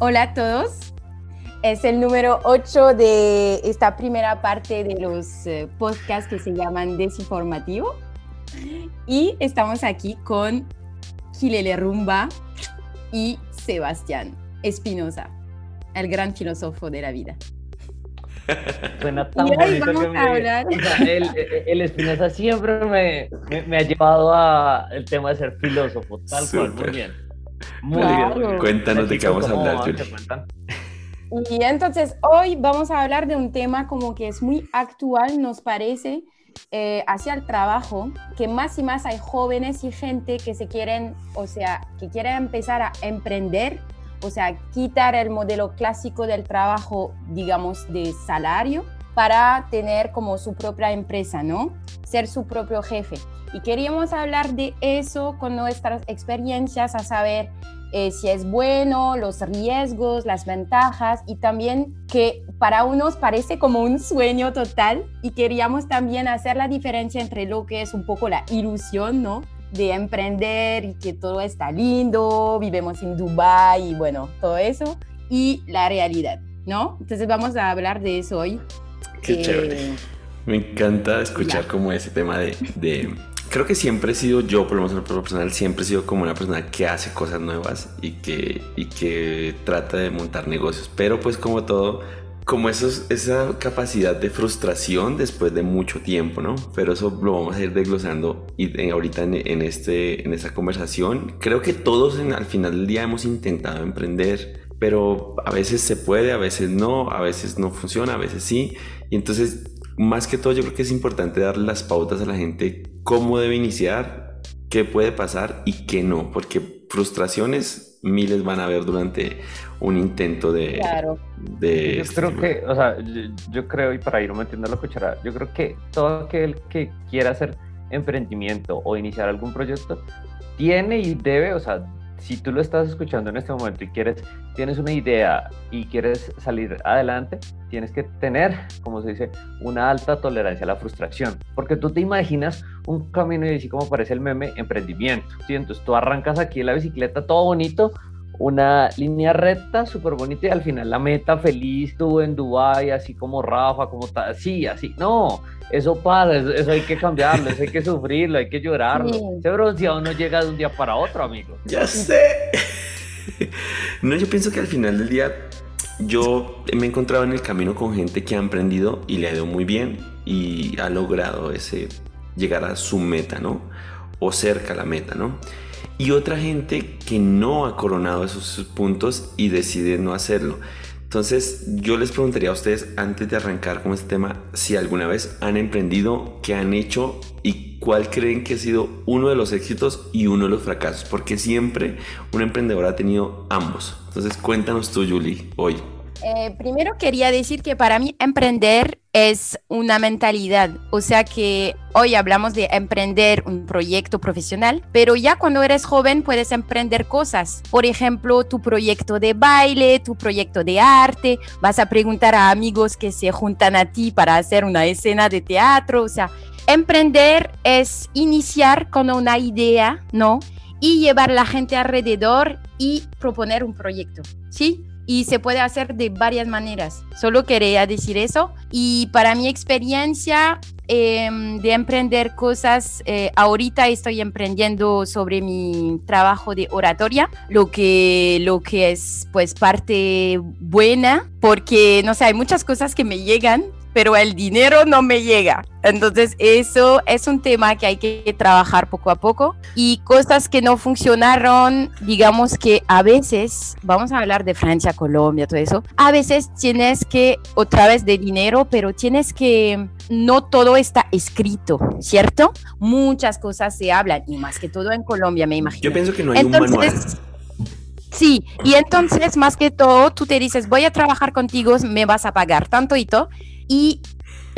Hola a todos. Es el número 8 de esta primera parte de los eh, podcasts que se llaman Desinformativo. Y estamos aquí con Gilele Rumba y Sebastián Espinosa, el gran filósofo de la vida. Suena tan bonito que me... el, el, Espinosa siempre me, me, ha llevado al tema de ser filósofo, tal cual, muy bien. Muy bien. Cuéntanos de qué vamos a hablar, Y entonces hoy vamos a hablar de un tema como que es muy actual, nos parece, eh, hacia el trabajo, que más y más hay jóvenes y gente que se quieren, o sea, que quieren empezar a emprender o sea, quitar el modelo clásico del trabajo, digamos, de salario para tener como su propia empresa, ¿no? Ser su propio jefe. Y queríamos hablar de eso con nuestras experiencias, a saber eh, si es bueno, los riesgos, las ventajas y también que para unos parece como un sueño total y queríamos también hacer la diferencia entre lo que es un poco la ilusión, ¿no? de emprender y que todo está lindo, vivimos en Dubai y bueno, todo eso, y la realidad, ¿no? Entonces vamos a hablar de eso hoy. Qué eh, chévere. Me encanta escuchar como ese tema de, de, Creo que siempre he sido yo, por lo menos en el personal, siempre he sido como una persona que hace cosas nuevas y que, y que trata de montar negocios. Pero pues como todo, como esa capacidad de frustración después de mucho tiempo, ¿no? Pero eso lo vamos a ir desglosando y ahorita en, este, en esta conversación. Creo que todos al final del día hemos intentado emprender, pero a veces se puede, a veces no, a veces no funciona, a veces sí. Y entonces, más que todo, yo creo que es importante darle las pautas a la gente cómo debe iniciar, qué puede pasar y qué no, porque frustraciones miles van a haber durante un intento de... Claro. de yo creo que, o sea, yo, creo, y para ir metiendo la cuchara, yo creo que todo aquel que quiera hacer emprendimiento o iniciar algún proyecto, tiene y debe, o sea, si tú lo estás escuchando en este momento y quieres, tienes una idea y quieres salir adelante, tienes que tener, como se dice, una alta tolerancia a la frustración. Porque tú te imaginas un camino y así como parece el meme, emprendimiento. ¿sí? Entonces tú arrancas aquí en la bicicleta todo bonito, una línea recta súper bonita y al final la meta feliz, tú en Dubai, así como Rafa, como tal, sí, así. No, eso pasa, eso, hay que cambiarlo, eso hay que sufrirlo, hay que llorarlo. Ese bronceado no llega de un día para otro, amigo. Ya sé. No, yo pienso que al final del día yo me he encontrado en el camino con gente que ha emprendido y le ha ido muy bien y ha logrado ese llegar a su meta, ¿no? O cerca a la meta, ¿no? y otra gente que no ha coronado esos puntos y decide no hacerlo. Entonces yo les preguntaría a ustedes antes de arrancar con este tema si alguna vez han emprendido, qué han hecho y cuál creen que ha sido uno de los éxitos y uno de los fracasos, porque siempre un emprendedor ha tenido ambos. Entonces cuéntanos tú, Julie, hoy. Eh, primero quería decir que para mí emprender es una mentalidad, o sea que hoy hablamos de emprender un proyecto profesional, pero ya cuando eres joven puedes emprender cosas, por ejemplo, tu proyecto de baile, tu proyecto de arte, vas a preguntar a amigos que se juntan a ti para hacer una escena de teatro, o sea, emprender es iniciar con una idea, ¿no? Y llevar la gente alrededor y proponer un proyecto, ¿sí? y se puede hacer de varias maneras. Solo quería decir eso. Y para mi experiencia em, de emprender cosas, eh, ahorita estoy emprendiendo sobre mi trabajo de oratoria, lo que, lo que es pues parte buena, porque no sé, hay muchas cosas que me llegan pero el dinero no me llega. Entonces eso es un tema que hay que trabajar poco a poco y cosas que no funcionaron, digamos que a veces, vamos a hablar de Francia, Colombia, todo eso, a veces tienes que, otra vez de dinero, pero tienes que, no todo está escrito, ¿cierto? Muchas cosas se hablan y más que todo en Colombia, me imagino. Yo pienso que no hay un manual. Sí, y entonces más que todo tú te dices, voy a trabajar contigo, me vas a pagar tanto y todo, y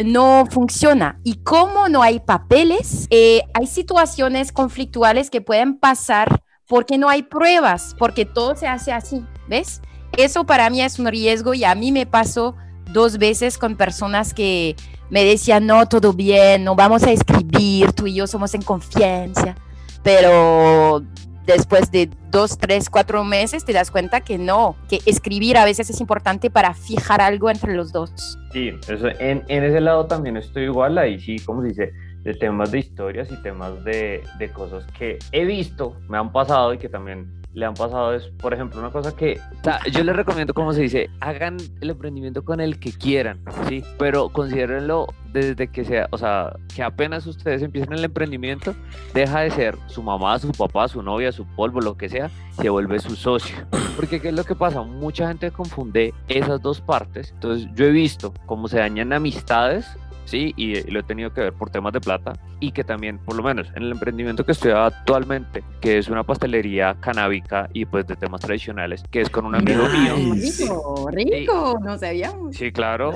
no funciona. Y como no hay papeles, eh, hay situaciones conflictuales que pueden pasar porque no hay pruebas, porque todo se hace así, ¿ves? Eso para mí es un riesgo y a mí me pasó dos veces con personas que me decían, no, todo bien, no vamos a escribir, tú y yo somos en confianza. pero después de dos, tres, cuatro meses te das cuenta que no, que escribir a veces es importante para fijar algo entre los dos. Sí, eso, en, ese lado también estoy igual, ahí sí, como se dice, de temas de historias y temas de, de cosas que he visto, me han pasado y que también le han pasado es, por ejemplo, una cosa que yo les recomiendo, como se dice, hagan el emprendimiento con el que quieran, ¿sí? Pero considérenlo desde que sea, o sea, que apenas ustedes empiecen el emprendimiento, deja de ser su mamá, su papá, su novia, su polvo, lo que sea, se vuelve su socio. Porque ¿qué es lo que pasa? Mucha gente confunde esas dos partes. Entonces yo he visto cómo se dañan amistades ¿sí? Y, lo he tenido que ver por temas de plata y que también, por lo menos en el emprendimiento que estoy actualmente, que es una pastelería canábica y pues de temas tradicionales, que es con un amigo mío. Rico, rico, no sabíamos. Sí, claro.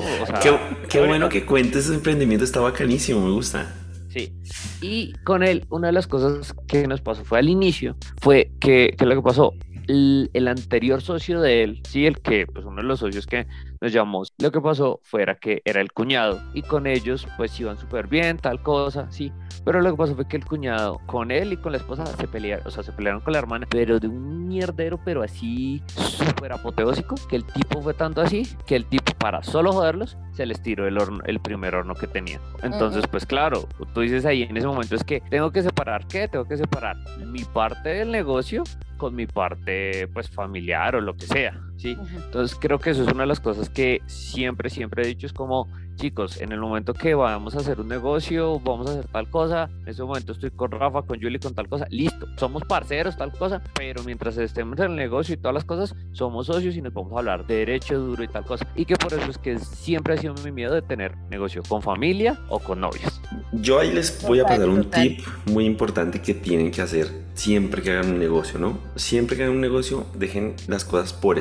qué, bueno que cuentes ese emprendimiento, está bacanísimo, me gusta. Sí. Y con él, una de las cosas que nos pasó fue al inicio, fue que, que lo que pasó, el, el, anterior socio de él, sí, el que, pues uno de los socios que nos llamamos. Lo que pasó fuera que era el cuñado y con ellos pues iban súper bien, tal cosa, sí. Pero lo que pasó fue que el cuñado con él y con la esposa se pelearon, o sea, se pelearon con la hermana, pero de un mierdero, pero así súper apoteósico, que el tipo fue tanto así, que el tipo para solo joderlos, se les tiró el, horno, el primer horno que tenía. Entonces, pues claro, tú dices ahí en ese momento es que tengo que separar, ¿qué? Tengo que separar mi parte del negocio con mi parte pues familiar o lo que sea. ¿Sí? Entonces creo que eso es una de las cosas que siempre, siempre he dicho, es como, chicos, en el momento que vamos a hacer un negocio, vamos a hacer tal cosa, en ese momento estoy con Rafa, con Julie, con tal cosa, listo, somos parceros, tal cosa, pero mientras estemos en el negocio y todas las cosas, somos socios y nos vamos a hablar de derecho duro y tal cosa. Y que por eso es que siempre ha sido mi miedo de tener negocio con familia o con novios. Yo ahí les voy a pasar un tip muy importante que tienen que hacer siempre que hagan un negocio, ¿no? Siempre que hagan un negocio, dejen las cosas por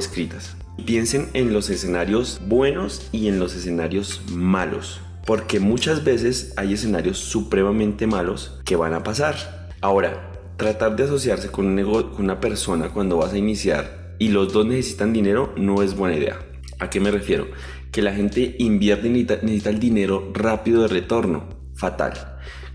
Piensen en los escenarios buenos y en los escenarios malos, porque muchas veces hay escenarios supremamente malos que van a pasar. Ahora, tratar de asociarse con, una persona cuando vas a iniciar y los dos necesitan dinero no es buena idea. ¿A qué me refiero? Que la gente invierte y necesita el dinero rápido de retorno. Fatal.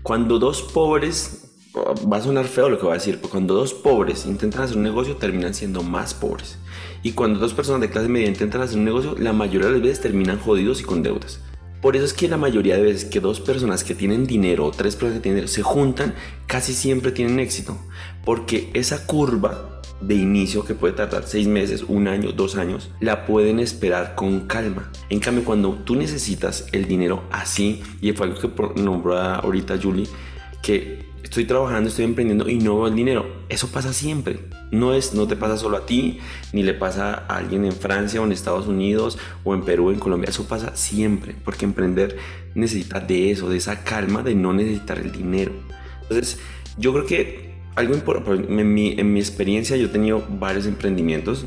Cuando dos pobres va a sonar feo lo que voy a decir, cuando dos pobres intentan hacer un negocio terminan siendo más pobres. Y cuando dos personas de clase media intentan hacer un negocio, la mayoría de las veces terminan jodidos y con deudas. Por eso es que la mayoría de veces que dos personas que tienen dinero o tres personas que tienen dinero se juntan, casi siempre tienen éxito. Porque esa curva de inicio que puede tardar seis meses, un año, dos años, la pueden esperar con calma. En cambio, cuando tú necesitas el dinero así, y fue algo que nombró ahorita Julie, que estoy trabajando, estoy emprendiendo y no veo el dinero. Eso pasa siempre. No, es, no te pasa solo a ti, ni le pasa a alguien en Francia o en Estados Unidos o en Perú o en Colombia. Eso pasa siempre, porque emprender necesita de eso, de esa calma de no necesitar el dinero. Entonces, yo creo que algo importante, en mi, en mi experiencia yo he tenido varios emprendimientos,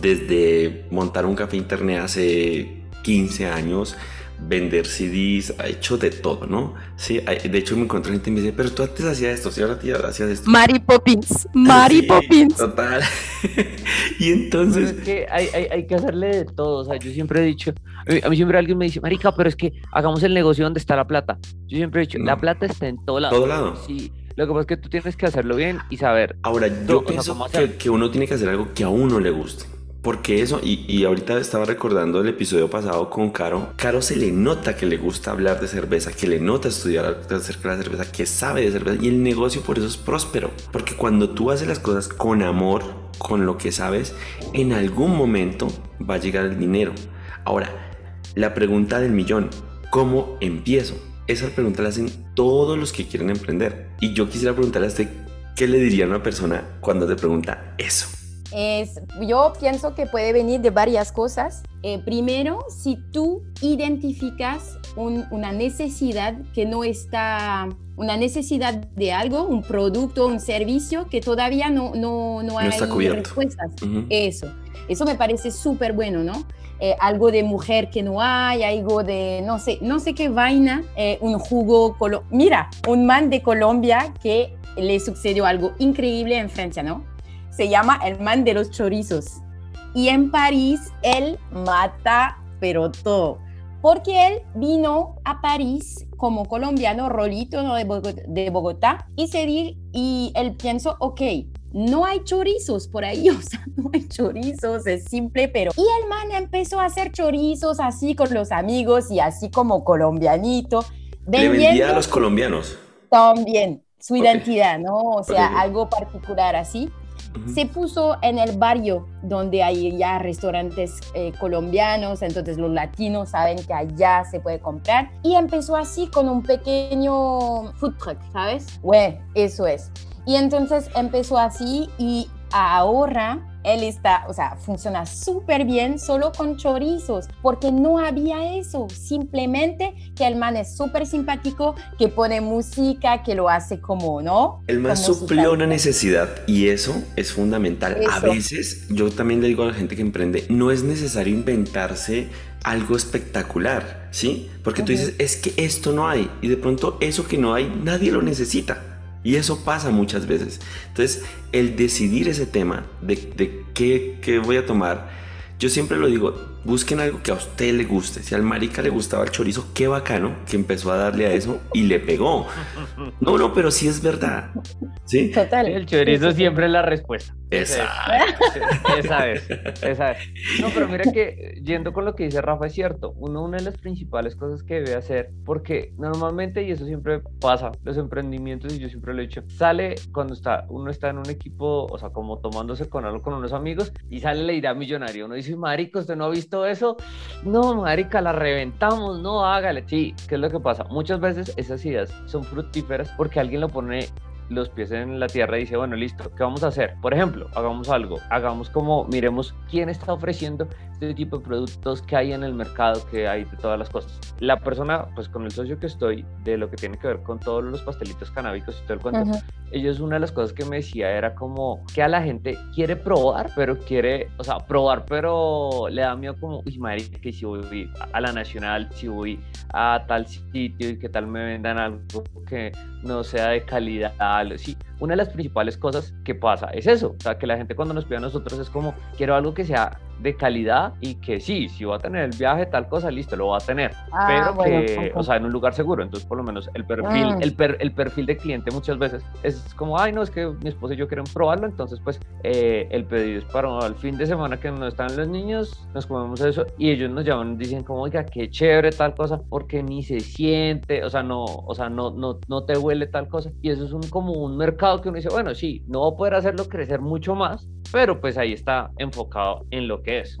desde montar un café internet hace 15 años, vender CDs, ha hecho de todo, ¿no? Sí, de hecho me encontré gente y me dice, pero tú antes hacías esto, sí, ahora tía hacías esto. Mary Poppins, Mary Poppins. Total. y entonces... es que hay, hay, hay, que hacerle de todo, o sea, yo siempre he dicho, a mí, siempre alguien me dice, Marica, pero es que hagamos el negocio donde está la plata. Yo siempre he dicho, la plata está en todo lado. Todo lado. Sí. Lo que pasa es que tú tienes que hacerlo bien y saber. Ahora, yo pienso que, que uno tiene que hacer algo que a uno le guste. Porque eso, y, ahorita estaba recordando el episodio pasado con Caro, Caro se le nota que le gusta hablar de cerveza, que le nota estudiar acerca de la cerveza, que sabe de cerveza, y el negocio por eso es próspero. Porque cuando tú haces las cosas con amor, con lo que sabes, en algún momento va a llegar el dinero. Ahora, la pregunta del millón, ¿cómo empiezo? Esa pregunta la hacen todos los que quieren emprender. Y yo quisiera preguntarle a usted, ¿qué le diría a una persona cuando te pregunta eso? Es, yo pienso que puede venir de varias cosas. Eh, primero, si tú identificas una necesidad que no está, una necesidad de algo, un producto, un servicio que todavía no, no, no, hay respuestas. Eso, eso me parece súper bueno, ¿no? Eh, algo de mujer que no hay, algo de no sé, no sé qué vaina, eh, un jugo, mira, un man de Colombia que le sucedió algo increíble en Francia, ¿no? Se llama El Man de los Chorizos. Y en París él mata, pero todo. porque él vino a París como colombiano, rolito ¿no? de, Bogotá, de Bogotá, y, se di, y él pensó, ok, no hay chorizos por ahí, o sea, no hay chorizos, es simple, pero... Y el man empezó a hacer chorizos así con los amigos y así como colombianito. Le vendía a los colombianos. También, su identidad, ¿no? O sea, algo particular así. Se puso en el barrio donde hay ya restaurantes eh, colombianos, entonces los latinos saben que allá se puede comprar. Y empezó así con un pequeño food truck, ¿sabes? Bueno, eso es. Y entonces empezó así y ahora él está, o sea, funciona súper bien solo con chorizos, porque no había eso, simplemente que el man es súper simpático, que pone música, que lo hace como, ¿no? El man suplió una necesidad y eso es fundamental. A veces yo también le digo a la gente que emprende, no es necesario inventarse algo espectacular, ¿sí? Porque tú dices, es que esto no hay y de pronto eso que no hay, nadie lo necesita. Y eso pasa muchas veces. Entonces, el decidir ese tema de, de qué, qué, voy a tomar, yo siempre lo digo, busquen algo que a usted le guste. Si al marica le gustaba el chorizo, qué bacano que empezó a darle a eso y le pegó. No, no, pero sí es verdad. ¿Sí? Total. El chorizo siempre es la respuesta. Esa. Esa es, esa es. No, pero mira que yendo con lo que dice Rafa es cierto. Uno, una de las principales cosas que debe hacer, porque normalmente, y eso siempre pasa, los emprendimientos, y yo siempre lo he dicho, sale cuando está, uno está en un equipo, o sea, como tomándose con algo con unos amigos, y sale la idea millonaria. Uno dice, marico, ¿usted no ha visto eso? No, marica, la reventamos, no, hágale. Sí, ¿qué es lo que pasa? Muchas veces esas ideas son fructíferas porque alguien lo pone los pies en la tierra y dice, bueno, listo, ¿qué vamos a hacer? Por ejemplo, hagamos algo, hagamos como, miremos quién está ofreciendo este tipo de productos que hay en el mercado, que hay de todas las cosas. La persona, pues con el socio que estoy, de lo que tiene que ver con todos los pastelitos canábicos y todo el cuento, ellos una de las cosas que me decía era como que a la gente quiere probar, pero quiere, o sea, probar, pero le da miedo como, uy, madre, que si voy a la nacional, si voy a tal sitio y que tal me vendan algo que no sea de calidad, sí, una de las principales cosas que pasa es eso, o sea, que la gente cuando nos pide a nosotros es como, quiero algo que sea de calidad y que sí, si va a tener el viaje, tal cosa, listo, lo va a tener, ah, pero que, o sea, en un lugar seguro, entonces por lo menos el perfil, ah. el, el perfil de cliente muchas veces es como, ay, no, es que mi esposa y yo queremos probarlo, entonces pues eh, el pedido es para el fin de semana que no están los niños, nos comemos eso y ellos nos llaman, dicen como, oiga, qué chévere tal cosa, porque ni se siente, o sea, no, o sea, no, no, no te huele tal cosa y eso es un, como un mercado que uno dice, bueno, sí, no va a poder hacerlo crecer mucho más, pero pues ahí está enfocado en lo que es.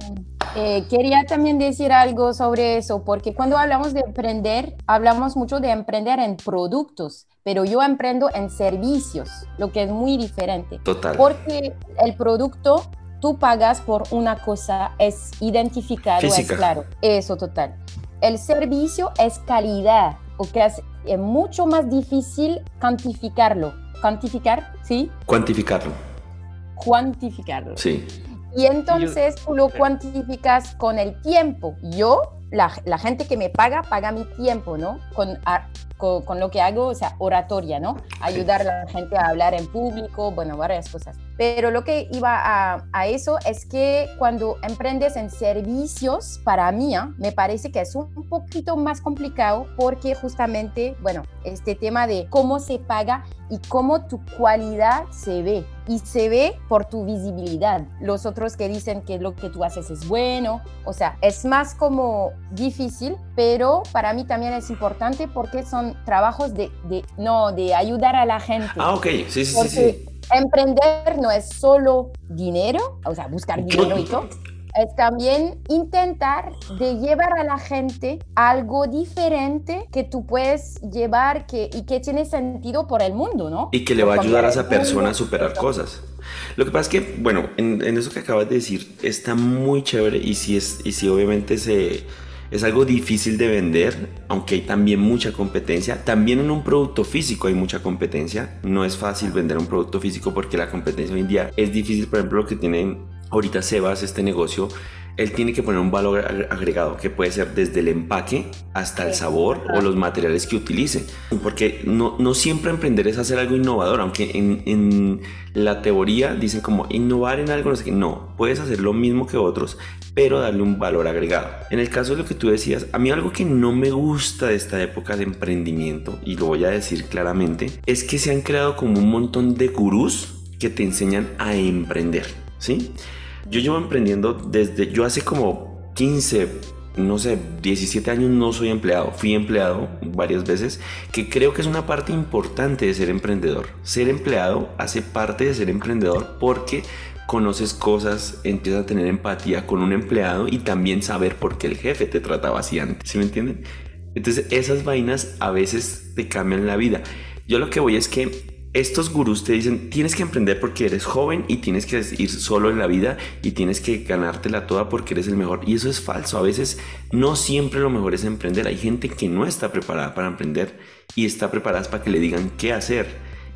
Eh, quería también decir algo sobre eso, porque cuando hablamos de emprender, hablamos mucho de emprender en productos, pero yo emprendo en servicios, lo que es muy diferente. Total. Porque el producto tú pagas por una cosa, es identificado, es claro, eso total. El servicio es calidad, o que es mucho más difícil cuantificarlo cuantificar, ¿sí? Cuantificarlo. Cuantificarlo. Sí. Y entonces tú lo cuantificas con el tiempo. Yo, la, la, gente que me paga, paga mi tiempo, ¿no? Con, con, con, lo que hago, o sea, oratoria, ¿no? Ayudar a la gente a hablar en público, bueno, varias cosas. Pero lo que iba a, a eso es que cuando emprendes en servicios, para mí, ¿ah? me parece que es un poquito más complicado porque justamente, bueno, este tema de cómo se paga y cómo tu cualidad se ve. Y se ve por tu visibilidad. Los otros que dicen que lo que tú haces es bueno. O sea, es más como difícil, pero para mí también es importante porque son trabajos de, de no, de ayudar a la gente. Ah, ok, sí, sí, sí, Emprender no es solo dinero, o sea, buscar dinero y todo es también intentar de llevar a la gente algo diferente que tú puedes llevar que, y que tiene sentido por el mundo, ¿no? Y que le va a ayudar a esa persona a superar cosas. Lo que pasa es que, bueno, en, eso que acabas de decir está muy chévere y si, es, y si obviamente se, es algo difícil de vender, aunque hay también mucha competencia. También en un producto físico hay mucha competencia. No es fácil vender un producto físico porque la competencia hoy en día es difícil. Por ejemplo, lo que tienen ahorita Sebas, este negocio, él tiene que poner un valor agregado que puede ser desde el empaque hasta el sabor o los materiales que utilice. Porque no, no siempre emprender es hacer algo innovador, aunque en, en la teoría dicen como innovar en algo, no sé qué. No, puedes hacer lo mismo que otros, pero darle un valor agregado. En el caso de lo que tú decías, a mí algo que no me gusta de esta época de emprendimiento, y lo voy a decir claramente, es que se han creado como un montón de gurús que te enseñan a emprender, ¿sí? Yo llevo emprendiendo desde, yo hace como 15, no sé, 17 años no soy empleado, fui empleado varias veces, que creo que es una parte importante de ser emprendedor. Ser empleado hace parte de ser emprendedor porque conoces cosas, empiezas a tener empatía con un empleado y también saber por qué el jefe te trataba así antes, ¿sí me entienden? Entonces esas vainas a veces te cambian la vida. Yo lo que voy es que estos gurús te dicen, tienes que emprender porque eres joven y tienes que ir solo en la vida y tienes que ganártela toda porque eres el mejor. Y eso es falso. A veces no siempre lo mejor es emprender. Hay gente que no está preparada para emprender y está preparada para que le digan qué hacer.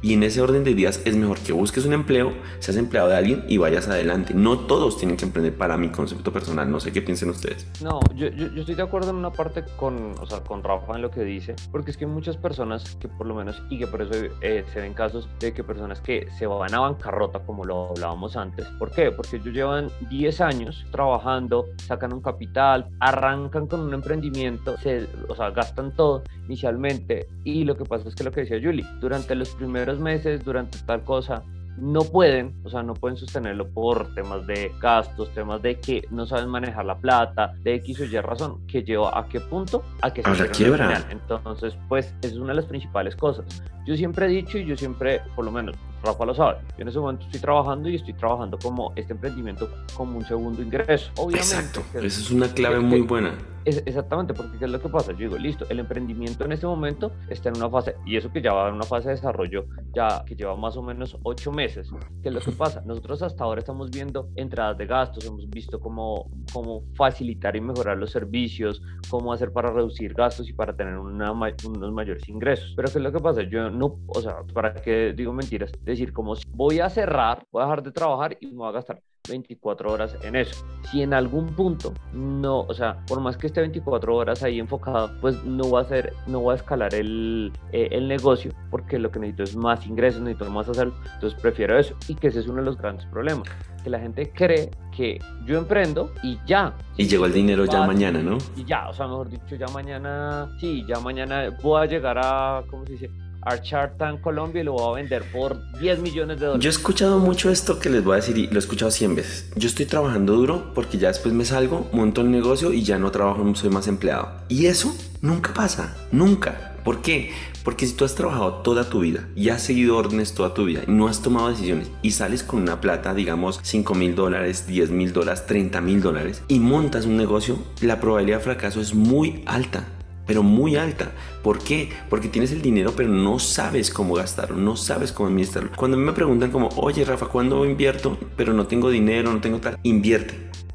Y en ese orden de días es mejor que busques un empleo, seas empleado de alguien y vayas adelante. No todos tienen que emprender para mi concepto personal. No sé qué piensen ustedes. No, yo, yo, estoy de acuerdo en una parte con, o sea, con Rafa en lo que dice, porque es que hay muchas personas que por lo menos, y que por eso eh, se ven casos de que personas que se van a bancarrota, como lo hablábamos antes. ¿Por qué? Porque ellos llevan 10 años trabajando, sacan un capital, arrancan con un emprendimiento, se, o sea, gastan todo inicialmente. Y lo que pasa es que lo que decía Julie, durante los primeros meses, durante tal cosa, no pueden, o sea, no pueden sostenerlo por temas de gastos, temas de que no saben manejar la plata, de X o Y razón, que lleva a qué punto, a que se quiebra. Entonces, pues, es una de las principales cosas. Yo siempre he dicho y yo siempre, por lo menos, Rafa lo sabe, yo en ese momento estoy trabajando y estoy trabajando como este emprendimiento como un segundo ingreso. Obviamente. Exacto, esa es una clave muy buena. Es, exactamente, porque ¿qué es lo que pasa? Yo digo, listo, el emprendimiento en este momento está en una fase, y eso que ya va en una fase de desarrollo, ya que lleva más o menos ocho meses. ¿Qué es lo que pasa? Nosotros hasta ahora estamos viendo entradas de gastos, hemos visto cómo, cómo facilitar y mejorar los servicios, cómo hacer para reducir gastos y para tener una, unos mayores ingresos. Pero ¿qué es lo que pasa? Yo no, o sea, para que digo mentiras, decir, como voy a cerrar, voy a dejar de trabajar y me voy a gastar 24 horas en eso. Si en algún punto no, o sea, por más que esté 24 horas ahí enfocado, pues no va a ser, no va a escalar el, eh, el negocio porque lo que necesito es más ingresos, necesito más hacerlo. Entonces prefiero eso y que ese es uno de los grandes problemas. Que la gente cree que yo emprendo y ya. Y llegó el dinero ya mañana, ¿no? Y ya, o sea, mejor dicho, ya mañana, sí, ya mañana voy a llegar a, ¿cómo se dice? Archartan Colombia y lo voy a vender por 10 millones de dólares. Yo he escuchado mucho esto que les voy a decir y lo he escuchado 100 veces. Yo estoy trabajando duro porque ya después me salgo, monto el negocio y ya no trabajo, no soy más empleado. Y eso nunca pasa, nunca. ¿Por qué? Porque si tú has trabajado toda tu vida y has seguido órdenes toda tu vida y no has tomado decisiones y sales con una plata, digamos 5 mil dólares, 10 mil dólares, 30 mil dólares y montas un negocio, la probabilidad de fracaso es muy alta pero muy alta. ¿Por qué? Porque tienes el dinero, pero no sabes cómo gastarlo, no sabes cómo administrarlo. Cuando me preguntan como, oye Rafa, ¿cuándo invierto? Pero no tengo dinero, no tengo tal. Invierte.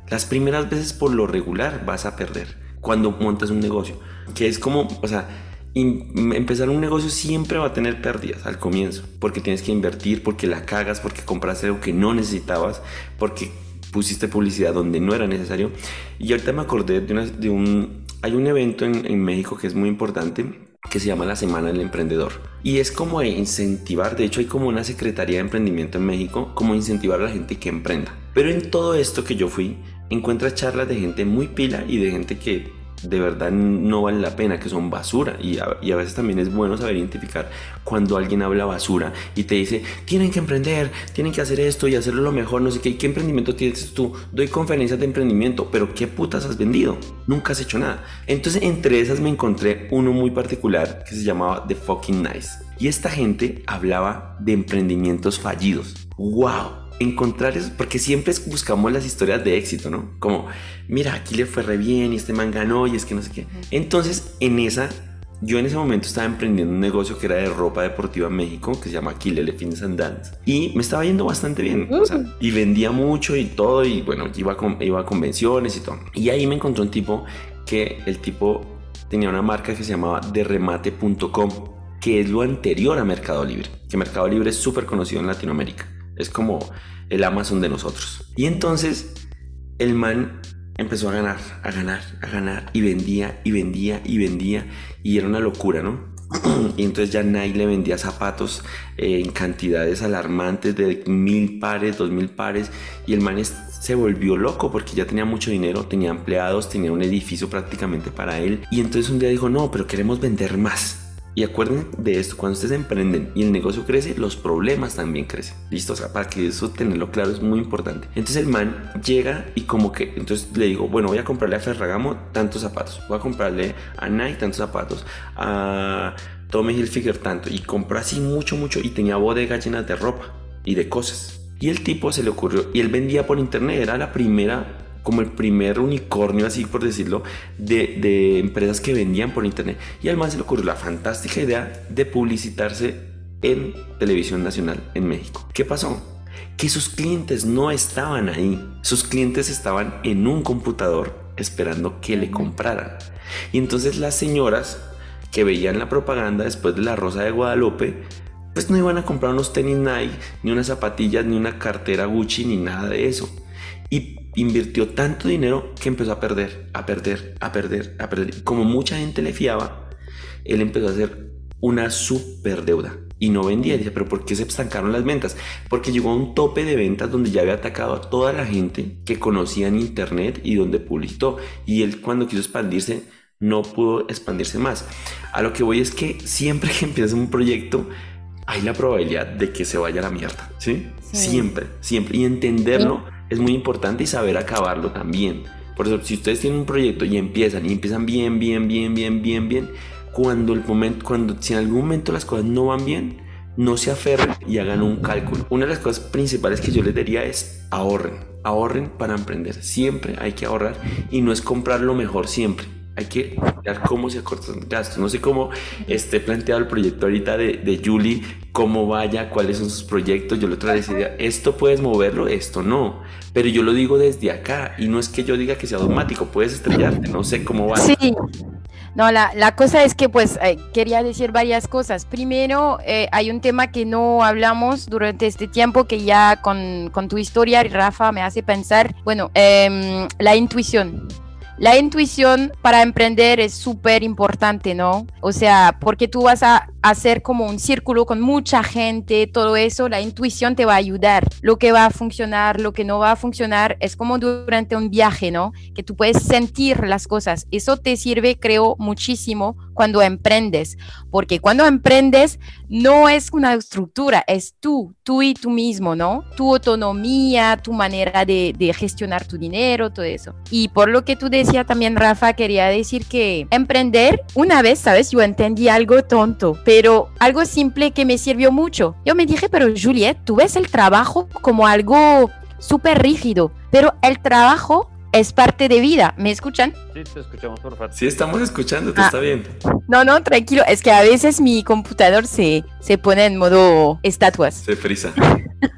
Las primeras veces por lo regular vas a perder cuando montas un negocio. Que es como, o sea, empezar un negocio siempre va a tener pérdidas al comienzo. Porque tienes que invertir, porque la cagas, porque compraste algo que no necesitabas, porque pusiste publicidad donde no era necesario. Y ahorita me acordé de, de un hay un evento en, México que es muy importante que se llama la Semana del Emprendedor. Y es como incentivar, de hecho hay como una Secretaría de Emprendimiento en México, como incentivar a la gente que emprenda. Pero en todo esto que yo fui, encuentras charlas de gente muy pila y de gente que de verdad no vale la pena, que son basura. Y a, y a, veces también es bueno saber identificar cuando alguien habla basura y te dice, tienen que emprender, tienen que hacer esto y hacerlo lo mejor, no sé qué. ¿Qué emprendimiento tienes tú? Doy conferencias de emprendimiento, pero ¿qué putas has vendido? Nunca has hecho nada. Entonces, entre esas me encontré uno muy particular que se llamaba The Fucking Nice. Y esta gente hablaba de emprendimientos fallidos. ¡Wow! Encontrar eso, porque siempre buscamos las historias de éxito, ¿no? Como, mira, aquí le fue re bien y este man ganó y es que no sé qué. Entonces, en esa, yo en ese momento estaba emprendiendo un negocio que era de ropa deportiva en México, que se llama Aquile Fitness and Dance, y me estaba yendo bastante bien, o sea, y vendía mucho y todo, y bueno, iba, con, iba a convenciones y todo. Y ahí me encontró un tipo que el tipo tenía una marca que se llamaba derremate.com, que es lo anterior a Mercado Libre, que Mercado Libre es súper conocido en Latinoamérica. Es como el Amazon de nosotros. Y entonces el man empezó a ganar, a ganar, a ganar y vendía y vendía y vendía y era una locura, ¿no? y entonces ya Nike le vendía zapatos eh, en cantidades alarmantes de mil pares, dos mil pares y el man se volvió loco porque ya tenía mucho dinero, tenía empleados, tenía un edificio prácticamente para él y entonces un día dijo no, pero queremos vender más y acuerden de esto, cuando ustedes emprenden y el negocio crece, los problemas también crecen. Listo, o sea, para que eso tenerlo claro es muy importante. Entonces el man llega y como que, entonces le digo, bueno, voy a comprarle a Ferragamo tantos zapatos, voy a comprarle a Nike tantos zapatos, a Tommy Hilfiger tanto, y compró así mucho, mucho, y tenía bodegas llenas de ropa y de cosas. Y el tipo se le ocurrió, y él vendía por internet, era la primera como el primer unicornio, así por decirlo, de, empresas que vendían por internet. Y además se le ocurrió la fantástica idea de publicitarse en televisión nacional en México. ¿Qué pasó? Que sus clientes no estaban ahí. Sus clientes estaban en un computador esperando que le compraran. Y entonces las señoras que veían la propaganda después de la Rosa de Guadalupe, pues no iban a comprar unos tenis Nike, ni unas zapatillas, ni una cartera Gucci, ni nada de eso. Y invirtió tanto dinero que empezó a perder, a perder, a perder, a perder. Como mucha gente le fiaba, él empezó a hacer una super deuda y no vendía. Dice, pero ¿por qué se estancaron las ventas? Porque llegó a un tope de ventas donde ya había atacado a toda la gente que conocía en internet y donde publicó. Y él cuando quiso expandirse, no pudo expandirse más. A lo que voy es que siempre que empiezas un proyecto, hay la probabilidad de que se vaya a la mierda. ¿sí? Siempre, siempre. Y entenderlo es muy importante y saber acabarlo también. Por eso, si ustedes tienen un proyecto y empiezan y empiezan bien, bien, bien, bien, bien, bien, cuando el cuando si en algún momento las cosas no van bien, no se aferren y hagan un cálculo. Una de las cosas principales que yo les diría es ahorren, ahorren para emprender. Siempre hay que ahorrar y no es comprar lo mejor siempre hay que ver cómo se acortan gastos. No sé cómo esté planteado el proyecto ahorita de, de Julie, cómo vaya, cuáles son sus proyectos. Yo le otra vez decía, esto puedes moverlo, esto no. Pero yo lo digo desde acá y no es que yo diga que sea automático, puedes estrellarte, no sé cómo va. Sí. No, la, la cosa es que pues eh, quería decir varias cosas. Primero, eh, hay un tema que no hablamos durante este tiempo que ya con, con tu historia, Rafa, me hace pensar, bueno, em, la intuición. La intuición para emprender es súper importante, ¿no? O sea, porque tú vas a hacer como un círculo con mucha gente, todo eso, la intuición te va a ayudar. Lo que va a funcionar, lo que no va a funcionar, es como durante un viaje, ¿no? Que tú puedes sentir las cosas. Eso te sirve, creo, muchísimo cuando emprendes, porque cuando emprendes no es una estructura, es tú, tú y tú mismo, ¿no? Tu autonomía, tu manera de, de gestionar tu dinero, todo eso. Y por lo que tú decías también, Rafa, quería decir que emprender, una vez, ¿sabes? Yo entendí algo tonto, pero algo simple que me sirvió mucho. Yo me dije, pero Juliet, tú ves el trabajo como algo súper rígido, pero el trabajo es parte de vida. ¿Me escuchan? Sí, te escuchamos, por favor. Sí, estamos escuchando, te ah. está bien. No, no, tranquilo. Es que a veces mi computador se, se pone en modo estatuas. Se frisa.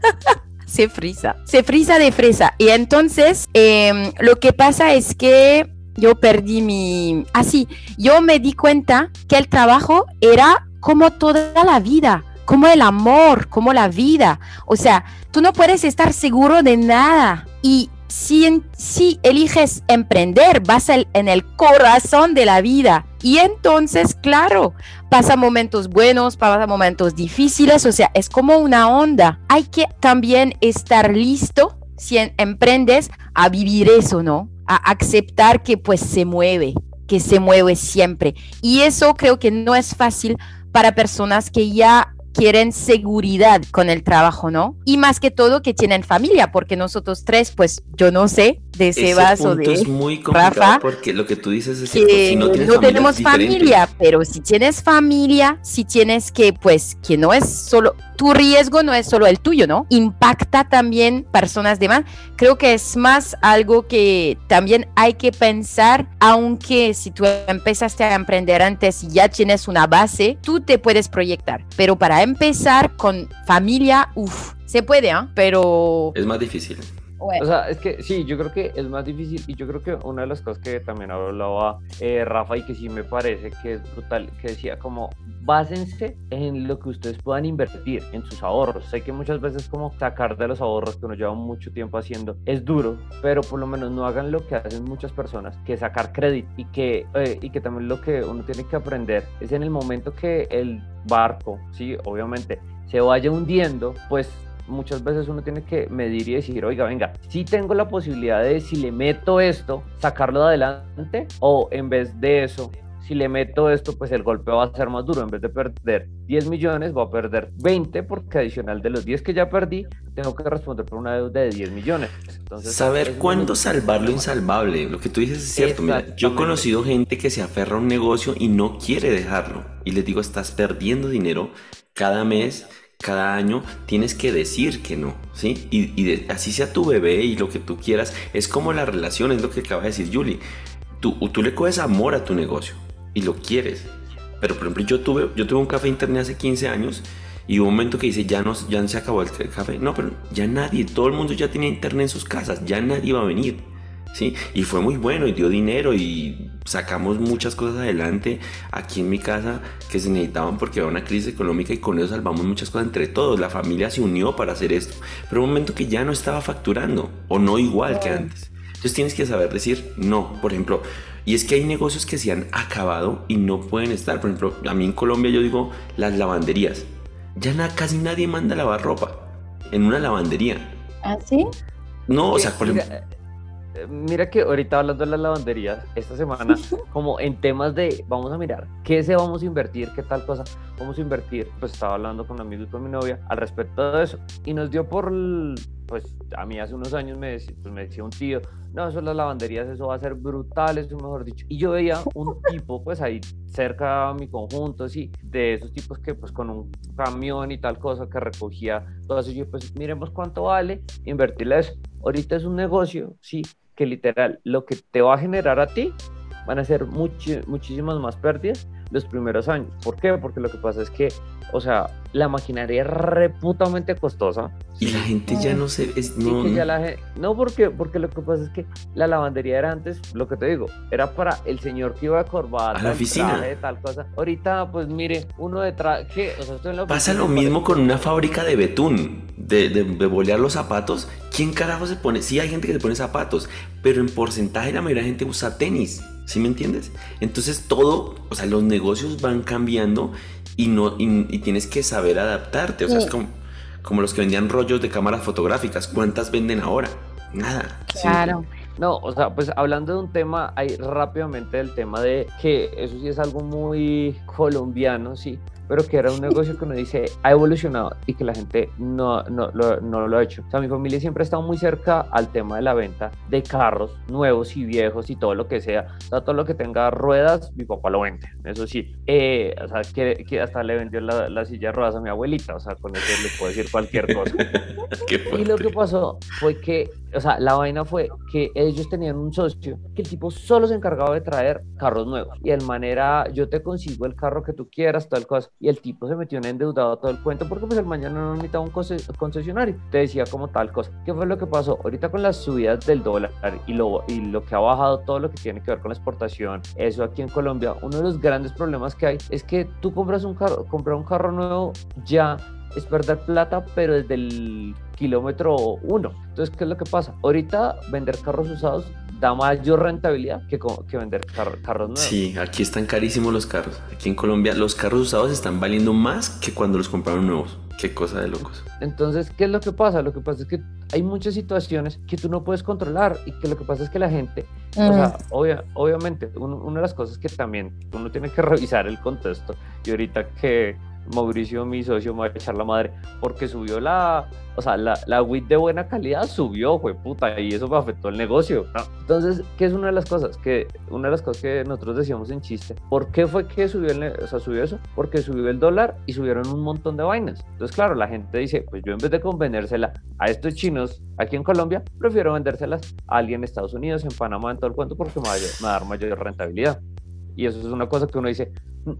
se frisa. Se frisa de fresa. Y entonces, em, lo que pasa es que yo perdí mi... Así, ah, yo me di cuenta que el trabajo era como toda la vida, como el amor, como la vida. O sea, tú no puedes estar seguro de nada. Y si, si eliges emprender, vas en el corazón de la vida. Y entonces, claro, pasa momentos buenos, pasa momentos difíciles, o sea, es como una onda. Hay que también estar listo si emprendes a vivir eso, ¿no? A aceptar que pues se mueve, que se mueve siempre. Y eso creo que no es fácil para personas que ya quieren seguridad con el trabajo, ¿no? Y más que todo que tienen familia, porque nosotros tres, pues yo no sé de Sebas o de es muy Rafa, porque lo que tú dices es que si no, no tenemos familia, pero si tienes familia, si tienes que, pues, que no es solo tu riesgo no es solo el tuyo, ¿no? Impacta también personas demás. Creo que es más algo que también hay que pensar, aunque si tú empezaste a emprender antes y ya tienes una base, tú te puedes proyectar. Pero para empezar con familia, uff, se puede, ¿ah? Pero... Es más difícil. O sea, es que sí, yo creo que es más difícil y yo creo que una de las cosas que también hablaba eh, Rafa y que sí me parece que es brutal, que decía como básense en lo que ustedes puedan invertir, en sus ahorros. Sé que muchas veces como sacar de los ahorros que uno lleva mucho tiempo haciendo es duro, pero por lo menos no hagan lo que hacen muchas personas, que sacar crédito y que, eh, y que también lo que uno tiene que aprender es en el momento que el barco, sí, obviamente, se vaya hundiendo, pues muchas veces uno tiene que medir y decir, oiga, venga, si tengo la posibilidad de, si le meto esto, sacarlo de adelante, o en vez de eso, si le meto esto, pues el golpe va a ser más duro. En vez de perder 10 millones, va a perder 20, porque adicional de los 10 que ya perdí, tengo que responder por una deuda de 10 millones. Entonces, Saber cuándo salvar lo insalvable. Lo que tú dices es cierto. Mira, yo he conocido gente que se aferra a un negocio y no quiere dejarlo. Y les digo, estás perdiendo dinero cada mes cada año tienes que decir que no, ¿sí? Y, así sea tu bebé y lo que tú quieras, es como la relación, es lo que acaba de decir Julie. Tú, tú le coges amor a tu negocio y lo quieres. Pero por ejemplo, yo tuve, yo tuve un café internet hace 15 años y hubo un momento que dice, ya no, ya se acabó el café. No, pero ya nadie, todo el mundo ya tenía internet en sus casas, ya nadie iba a venir. ¿Sí? Y fue muy bueno y dio dinero y sacamos muchas cosas adelante aquí en mi casa que se necesitaban porque había una crisis económica y con eso salvamos muchas cosas entre todos. La familia se unió para hacer esto. Pero un momento que ya no estaba facturando o no igual que antes. Entonces tienes que saber decir no. Por ejemplo, y es que hay negocios que se han acabado y no pueden estar. Por ejemplo, a mí en Colombia yo digo las lavanderías. Ya casi nadie manda a lavar ropa en una lavandería. ¿Ah, sí? No, o sea, por ejemplo mira que ahorita hablando de las lavanderías, esta semana, como en temas de, vamos a mirar, ¿qué se vamos a invertir? ¿Qué tal cosa vamos a invertir? Pues estaba hablando con un amigo y con mi novia al respecto de eso. Y nos dio por, pues a mí hace unos años me decía, pues, me decía un tío, no, eso las lavanderías, eso va a ser brutal, eso mejor dicho. Y yo veía un tipo, pues ahí cerca a mi conjunto, sí, de esos tipos que pues con un camión y tal cosa que recogía todo eso. yo pues miremos cuánto vale invertirle eso. Ahorita es un negocio, sí, que literal lo que te va a generar a ti van a ser muchísimas más pérdidas los primeros años. ¿Por qué? Porque lo que pasa es que, o sea, la maquinaria es reputamente costosa. Y la gente ya no se... no, no, porque, porque lo que pasa es que la lavandería era antes, lo que te digo, era para el señor que iba a corbata, a la oficina. de tal cosa. Ahorita, pues mire, uno detrás... ¿qué? Pasa lo mismo con una fábrica de betún, de, de, de bolear los zapatos. ¿Quién carajo se pone? Sí hay gente que se pone zapatos, pero en porcentaje la mayoría de la gente usa tenis. ¿Sí me entiendes? Entonces todo, o sea, los negocios van cambiando y, no, y, tienes que saber adaptarte. O sea, es como, como los que vendían rollos de cámaras fotográficas. ¿Cuántas venden ahora? Nada. Claro. No, o sea, pues hablando de un tema, hay rápidamente el tema de que eso sí es algo muy colombiano, sí, pero que era un negocio que uno dice ha evolucionado y que la gente no, no, lo, no lo ha hecho. O sea, mi familia siempre ha estado muy cerca al tema de la venta de carros nuevos y viejos y todo lo que sea. O sea, todo lo que tenga ruedas, mi papá lo vende. Eso sí, eh, o sea, que, que, hasta le vendió la, la, silla de ruedas a mi abuelita. O sea, con eso le puedo decir cualquier cosa. y lo que pasó fue que o sea, la vaina fue que ellos tenían un socio que el tipo solo se encargaba de traer carros nuevos. Y el manera, yo te consigo el carro que tú quieras, tal cosa. Y el tipo se metió en endeudado todo el cuento porque pues el mañana no necesitaba un concesionario. Te decía como tal cosa. ¿Qué fue lo que pasó? Ahorita con las subidas del dólar y lo, y lo que ha bajado todo lo que tiene que ver con la exportación, eso aquí en Colombia, uno de los grandes problemas que hay es que tú compras un carro, comprar un carro nuevo ya es perder plata, pero desde el kilómetro uno. Entonces, ¿qué es lo que pasa? Ahorita vender carros usados da mayor rentabilidad que, que vender carros nuevos. Sí, aquí están carísimos los carros. Aquí en Colombia los carros usados están valiendo más que cuando los compraron nuevos. Qué cosa de locos. Entonces, ¿qué es lo que pasa? Lo que pasa es que hay muchas situaciones que tú no puedes controlar y que lo que pasa es que la gente, o sea, obviamente, una de las cosas que también uno tiene que revisar el contexto y ahorita que Mauricio, mi socio, me va a echar la madre porque subió la, o sea, la, la WIT de buena calidad subió, fue puta, y eso me afectó el negocio. Entonces, ¿qué es una de las cosas? Que una de las cosas que nosotros decíamos en chiste, ¿por qué fue que subió, el, o sea, subió eso? Porque subió el dólar y subieron un montón de vainas. Entonces, claro, la gente dice, pues yo en vez de convenérsela a estos chinos aquí en Colombia, prefiero vendérselas a alguien en Estados Unidos, en Panamá, en todo el cuento, porque me va a dar mayor rentabilidad. Y eso es una cosa que uno dice,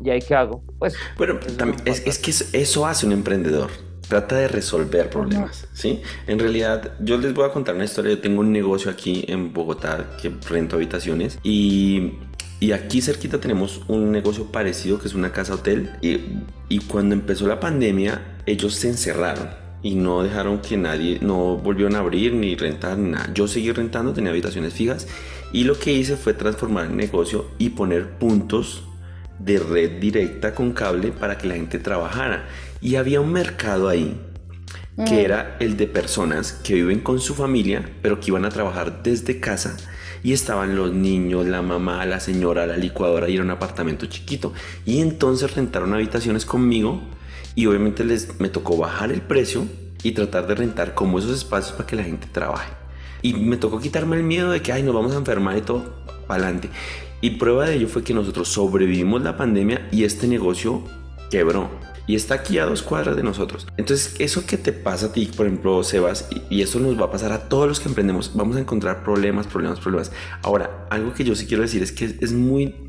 ¿y ahí qué hago? Pues. Bueno, es, es, que eso hace un emprendedor. trata de resolver problemas, ¿sí? En realidad, yo les voy a contar una historia. Yo tengo un negocio aquí en Bogotá que rento habitaciones y, y aquí cerquita tenemos un negocio parecido que es una casa hotel y, y cuando empezó la pandemia ellos se encerraron y no dejaron que nadie, no volvieron a abrir ni rentar ni nada. Yo seguí rentando, tenía habitaciones fijas y lo que hice fue transformar el negocio y poner puntos de red directa con cable para que la gente trabajara. Y había un mercado ahí que mm. era el de personas que viven con su familia, pero que iban a trabajar desde casa. Y estaban los niños, la mamá, la señora, la licuadora y era un apartamento chiquito. Y entonces rentaron habitaciones conmigo y obviamente les, me tocó bajar el precio y tratar de rentar como esos espacios para que la gente trabaje. Y me tocó quitarme el miedo de que, ay, nos vamos a enfermar y todo, para adelante. Y prueba de ello fue que nosotros sobrevivimos la pandemia y este negocio quebró. Y está aquí a dos cuadras de nosotros. Entonces, eso que te pasa a ti, por ejemplo, Sebas, y, eso nos va a pasar a todos los que emprendemos, vamos a encontrar problemas, problemas, problemas. Ahora, algo que yo sí quiero decir es que es muy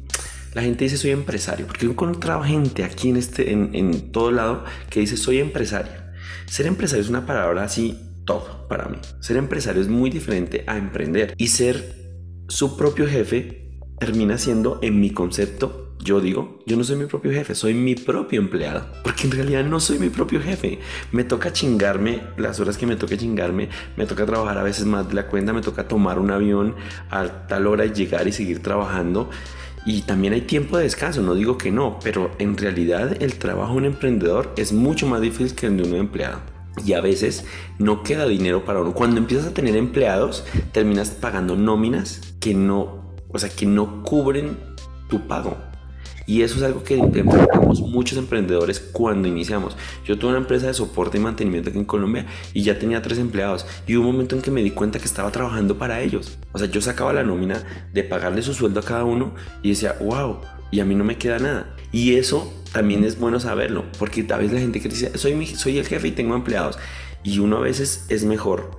la gente dice soy empresario, porque yo gente aquí en, este, en, en, todo lado que dice soy empresario. Ser empresario es una palabra así todo para mí. Ser empresario es muy diferente a emprender y ser su propio jefe termina siendo, en mi concepto, yo digo, yo no soy mi propio jefe, soy mi propio empleado. Porque en realidad no soy mi propio jefe. Me toca chingarme las horas que me toca chingarme. Me toca trabajar a veces más de la cuenta. Me toca tomar un avión a tal hora y llegar y seguir trabajando. Y también hay tiempo de descanso, no digo que no, pero en realidad el trabajo de un emprendedor es mucho más difícil que el de un empleado. Y a veces no queda dinero para uno. Cuando empiezas a tener empleados, terminas pagando nóminas que no o sea, que no cubren tu pago. Y eso es algo que enfrentamos muchos emprendedores cuando iniciamos. Yo tuve una empresa de soporte y mantenimiento aquí en Colombia y ya tenía tres empleados. Y hubo un momento en que me di cuenta que estaba trabajando para ellos. O sea, yo sacaba la nómina de pagarle su sueldo a cada uno y decía, wow, y a mí no me queda nada. Y eso también es bueno saberlo, porque a veces la gente que dice, soy, soy el jefe y tengo empleados. Y uno a veces es mejor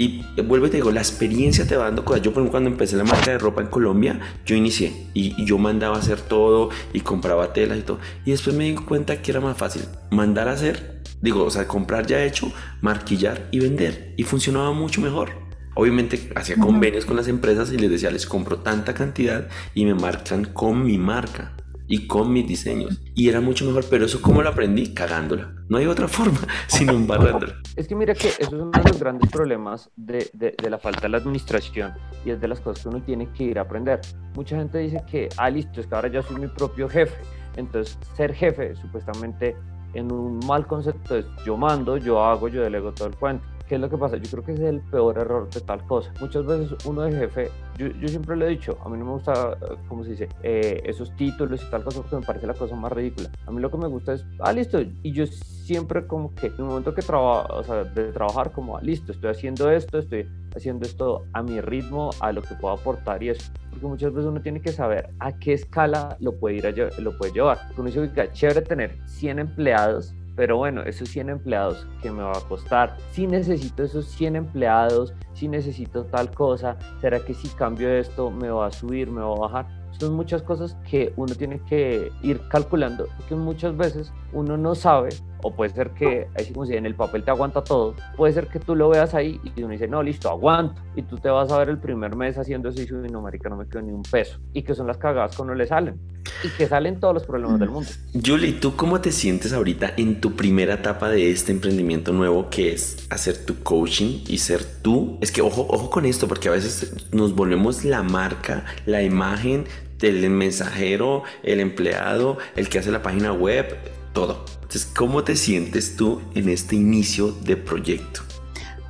y vuelvo y te digo, la experiencia te va dando cosas. Yo, por ejemplo, cuando empecé la marca de ropa en Colombia, yo inicié y, yo mandaba a hacer todo y compraba telas y todo. Y después me di cuenta que era más fácil mandar a hacer, digo, o sea, comprar ya hecho, marquillar y vender. Y funcionaba mucho mejor. Obviamente hacía convenios con las empresas y les decía, les compro tanta cantidad y me marcan con mi marca y con mis diseños. Y era mucho mejor, pero eso cómo lo aprendí? Cagándola. No hay otra forma, sino embarrándola. Es que mira que eso es uno de los grandes problemas de, de, la falta de la administración y es de las cosas que uno tiene que ir a aprender. Mucha gente dice que, ah, listo, es que ahora ya soy mi propio jefe. Entonces, ser jefe, supuestamente, en un mal concepto es yo mando, yo hago, yo delego todo el cuento. ¿Qué es lo que pasa? Yo creo que ese es el peor error de tal cosa. Muchas veces uno de jefe, yo, yo siempre lo he dicho, a mí no me gusta, ¿cómo se dice? Eh, esos títulos y tal cosa porque me parece la cosa más ridícula. A mí lo que me gusta es, ah, listo. Y yo siempre como que en el momento que trabajo, o sea, de trabajar como, ah, listo, estoy haciendo esto, estoy haciendo esto a mi ritmo, a lo que puedo aportar y eso. Porque muchas veces uno tiene que saber a qué escala lo puede, ir a, lo puede llevar. Uno dice que chévere tener 100 empleados pero bueno, esos 100 empleados, ¿qué me va a costar? Si necesito esos 100 empleados, si necesito tal cosa, ¿será que si cambio esto me va a subir, me va a bajar? Son muchas cosas que uno tiene que ir calculando, porque muchas veces uno no sabe o puede ser que, así como si en el papel te aguanta todo, puede ser que tú lo veas ahí y uno dice, no, listo, aguanto, y tú te vas a ver el primer mes haciendo eso y no, marica, no me quedo ni un peso, y que son las cagadas que no le salen, y que salen todos los problemas del mundo. Julie, ¿tú cómo te sientes ahorita en tu primera etapa de este emprendimiento nuevo que es hacer tu coaching y ser tú? Es que ojo, ojo con esto, porque a veces nos volvemos la marca, la imagen del mensajero, el empleado, el que hace la página web, todo. Entonces, ¿cómo te sientes tú en este inicio de proyecto?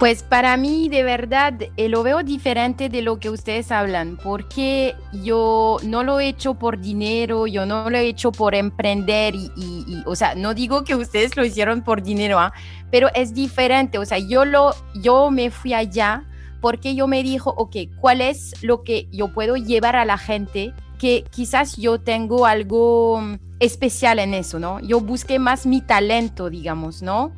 Pues para mí de verdad eh, lo veo diferente de lo que ustedes hablan, porque yo no lo he hecho por dinero, yo no lo he hecho por emprender y, o sea, no digo que ustedes lo hicieron por dinero, ¿ah? pero es diferente, o sea, yo, lo, yo me fui allá porque yo me dijo, ok, ¿cuál es lo que yo puedo llevar a la gente que quizás yo tengo algo mm, especial en eso, ¿no? Yo busqué más mi talento, digamos, ¿no?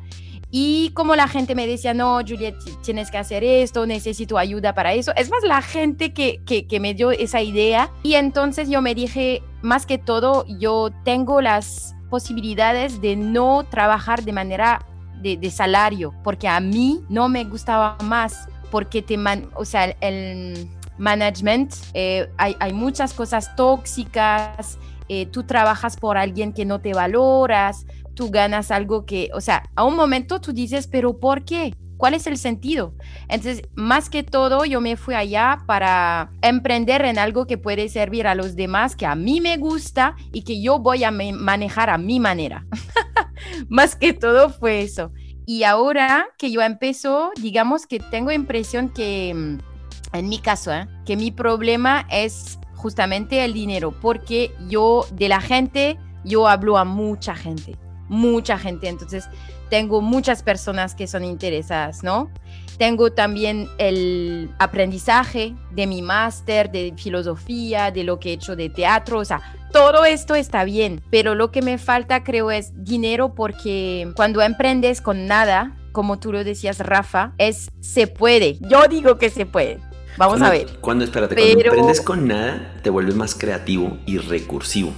Y como la gente me decía, no, Juliet, tienes que hacer esto, necesito ayuda para eso. Es más la gente que, que, me dio esa idea. Y entonces yo me dije, más que todo, yo tengo las posibilidades de no trabajar de manera de, salario, porque a mí no me gustaba más, porque te man, o sea, el, management, eh, hay, muchas cosas tóxicas, eh, tú trabajas por alguien que no te valoras, tú ganas algo que, o sea, a un momento tú dices, pero ¿por qué? ¿Cuál es el sentido? Entonces, más que todo, yo me fui allá para emprender en algo que puede servir a los demás, que a mí me gusta y que yo voy a manejar a mi manera. más que todo fue eso. Y ahora que yo empezó, digamos que tengo impresión que, mm, en mi caso, ¿eh? que mi problema es justamente el dinero, porque yo de la gente, yo hablo a mucha gente, mucha gente. Entonces, tengo muchas personas que son interesadas, ¿no? Tengo también el aprendizaje de mi máster de filosofía, de lo que he hecho de teatro, o sea, todo esto está bien, pero lo que me falta creo es dinero porque cuando emprendes con nada, como tú lo decías, Rafa, es se puede. Yo digo que se puede. Vamos a ver. Cuando, espérate, cuando emprendes con nada, te vuelves más creativo y recursivo.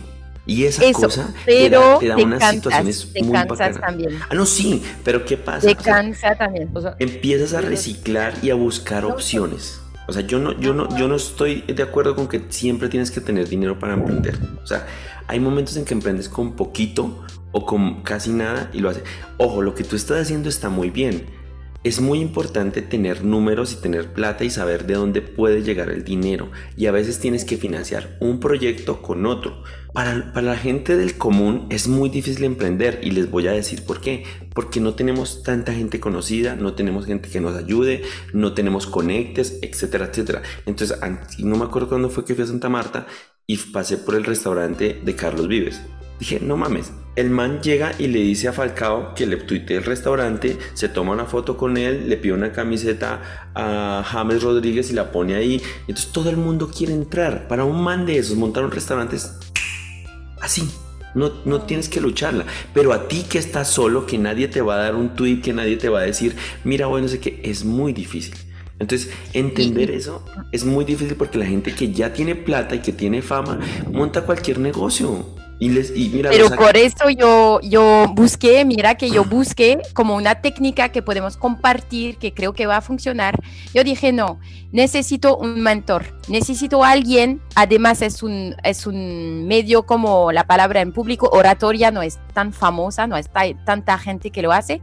Y esa cosa pero te da, unas situaciones te cansas también. Ah, no, sí, pero ¿qué pasa? Te cansa también. empiezas a reciclar y a buscar opciones. O sea, yo no, yo no, yo no estoy de acuerdo con que siempre tienes que tener dinero para emprender. O sea, hay momentos en que emprendes con poquito o con casi nada y lo haces. Ojo, lo que tú estás haciendo está muy bien es muy importante tener números y tener plata y saber de dónde puede llegar el dinero. Y a veces tienes que financiar un proyecto con otro. Para, la gente del común es muy difícil emprender y les voy a decir por qué. Porque no tenemos tanta gente conocida, no tenemos gente que nos ayude, no tenemos conectes, etcétera, etcétera. Entonces, no me acuerdo cuándo fue que fui a Santa Marta y pasé por el restaurante de Carlos Vives. Dije, no mames, el man llega y le dice a Falcao que le tuitee el restaurante, se toma una foto con él, le pide una camiseta a James Rodríguez y la pone ahí. Entonces todo el mundo quiere entrar. Para un man de esos, montar un restaurante es así. No, no tienes que lucharla. Pero a ti que estás solo, que nadie te va a dar un tweet, que nadie te va a decir, mira, bueno, sé que es muy difícil. Entonces, entender eso es muy difícil porque la gente que ya tiene plata y que tiene fama monta cualquier negocio. Y les, Pero por eso yo, yo busqué, mira que yo busqué como una técnica que podemos compartir, que creo que va a funcionar. Yo dije, no, necesito un mentor, necesito alguien, además es un, es un medio como la palabra en público, oratoria no es tan famosa, no está tanta gente que lo hace.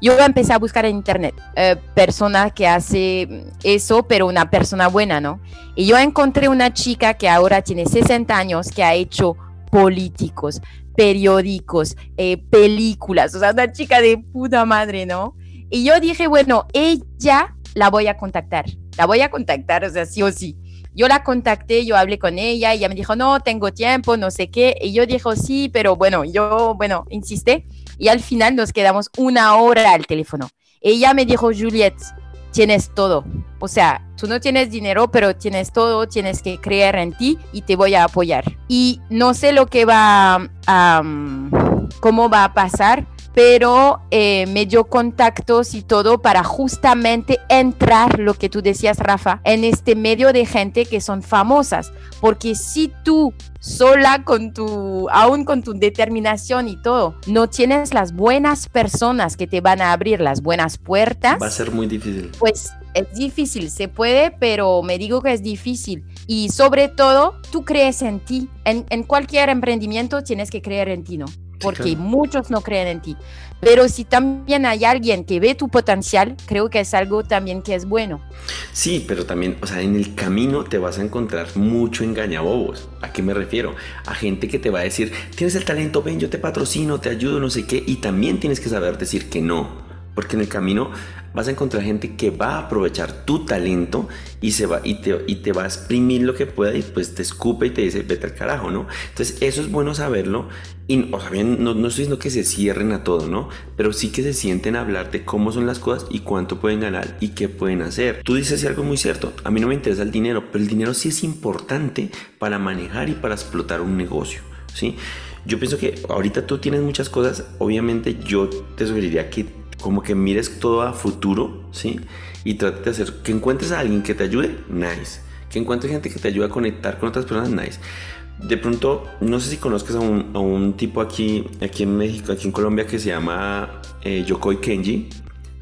Yo empecé a buscar en internet eh, persona que hace eso, pero una persona buena, ¿no? Y yo encontré una chica que ahora tiene 60 años, que ha hecho políticos, periódicos, eh, películas, o sea, una chica de puta madre, ¿no? Y yo dije, bueno, ella la voy a contactar, la voy a contactar, o sea, sí o sí. Yo la contacté, yo hablé con ella, ella me dijo, no, tengo tiempo, no sé qué. Y yo dije, sí, pero bueno, yo, bueno, insisté. Y al final nos quedamos una hora al teléfono. Ella me dijo, Juliette, tienes todo. O sea, tú no tienes dinero, pero tienes todo, tienes que creer en ti y te voy a apoyar. Y no sé lo que va a, cómo va a pasar, pero eh, me dio contactos y todo para justamente entrar, lo que tú decías, Rafa, en este medio de gente que son famosas. Porque si tú sola con tu, aún con tu determinación y todo, no tienes las buenas personas que te van a abrir las buenas puertas. Va a ser muy difícil. Pues es difícil, se puede, pero me digo que es difícil. Y sobre todo, tú crees en ti. En, en cualquier emprendimiento tienes que creer en ti, ¿no? Porque muchos no creen en ti. Pero si también hay alguien que ve tu potencial, creo que es algo también que es bueno. Sí, pero también, o sea, en el camino te vas a encontrar mucho engañabobos. ¿A qué me refiero? A gente que te va a decir, tienes el talento, ven, yo te patrocino, te ayudo, no sé qué, y también tienes que saber decir que no. Porque en el camino vas a encontrar gente que va a aprovechar tu talento y, se va, y, te, y te va a exprimir lo que pueda y pues te escupe y te dice vete al carajo, ¿no? Entonces eso es bueno saberlo y o sea, bien, no, no estoy diciendo que se cierren a todo, ¿no? Pero sí que se sienten a hablar de cómo son las cosas y cuánto pueden ganar y qué pueden hacer. Tú dices algo muy cierto, a mí no me interesa el dinero, pero el dinero sí es importante para manejar y para explotar un negocio, ¿sí? Yo pienso que ahorita tú tienes muchas cosas, obviamente yo te sugeriría que como que mires todo a futuro, ¿sí? Y trate de hacer, que encuentres a alguien que te ayude, nice. Que encuentres gente que te ayude a conectar con otras personas, nice. De pronto, no sé si conozcas a un, a un tipo aquí, aquí en México, aquí en Colombia, que se llama eh, Yokoi Kenji.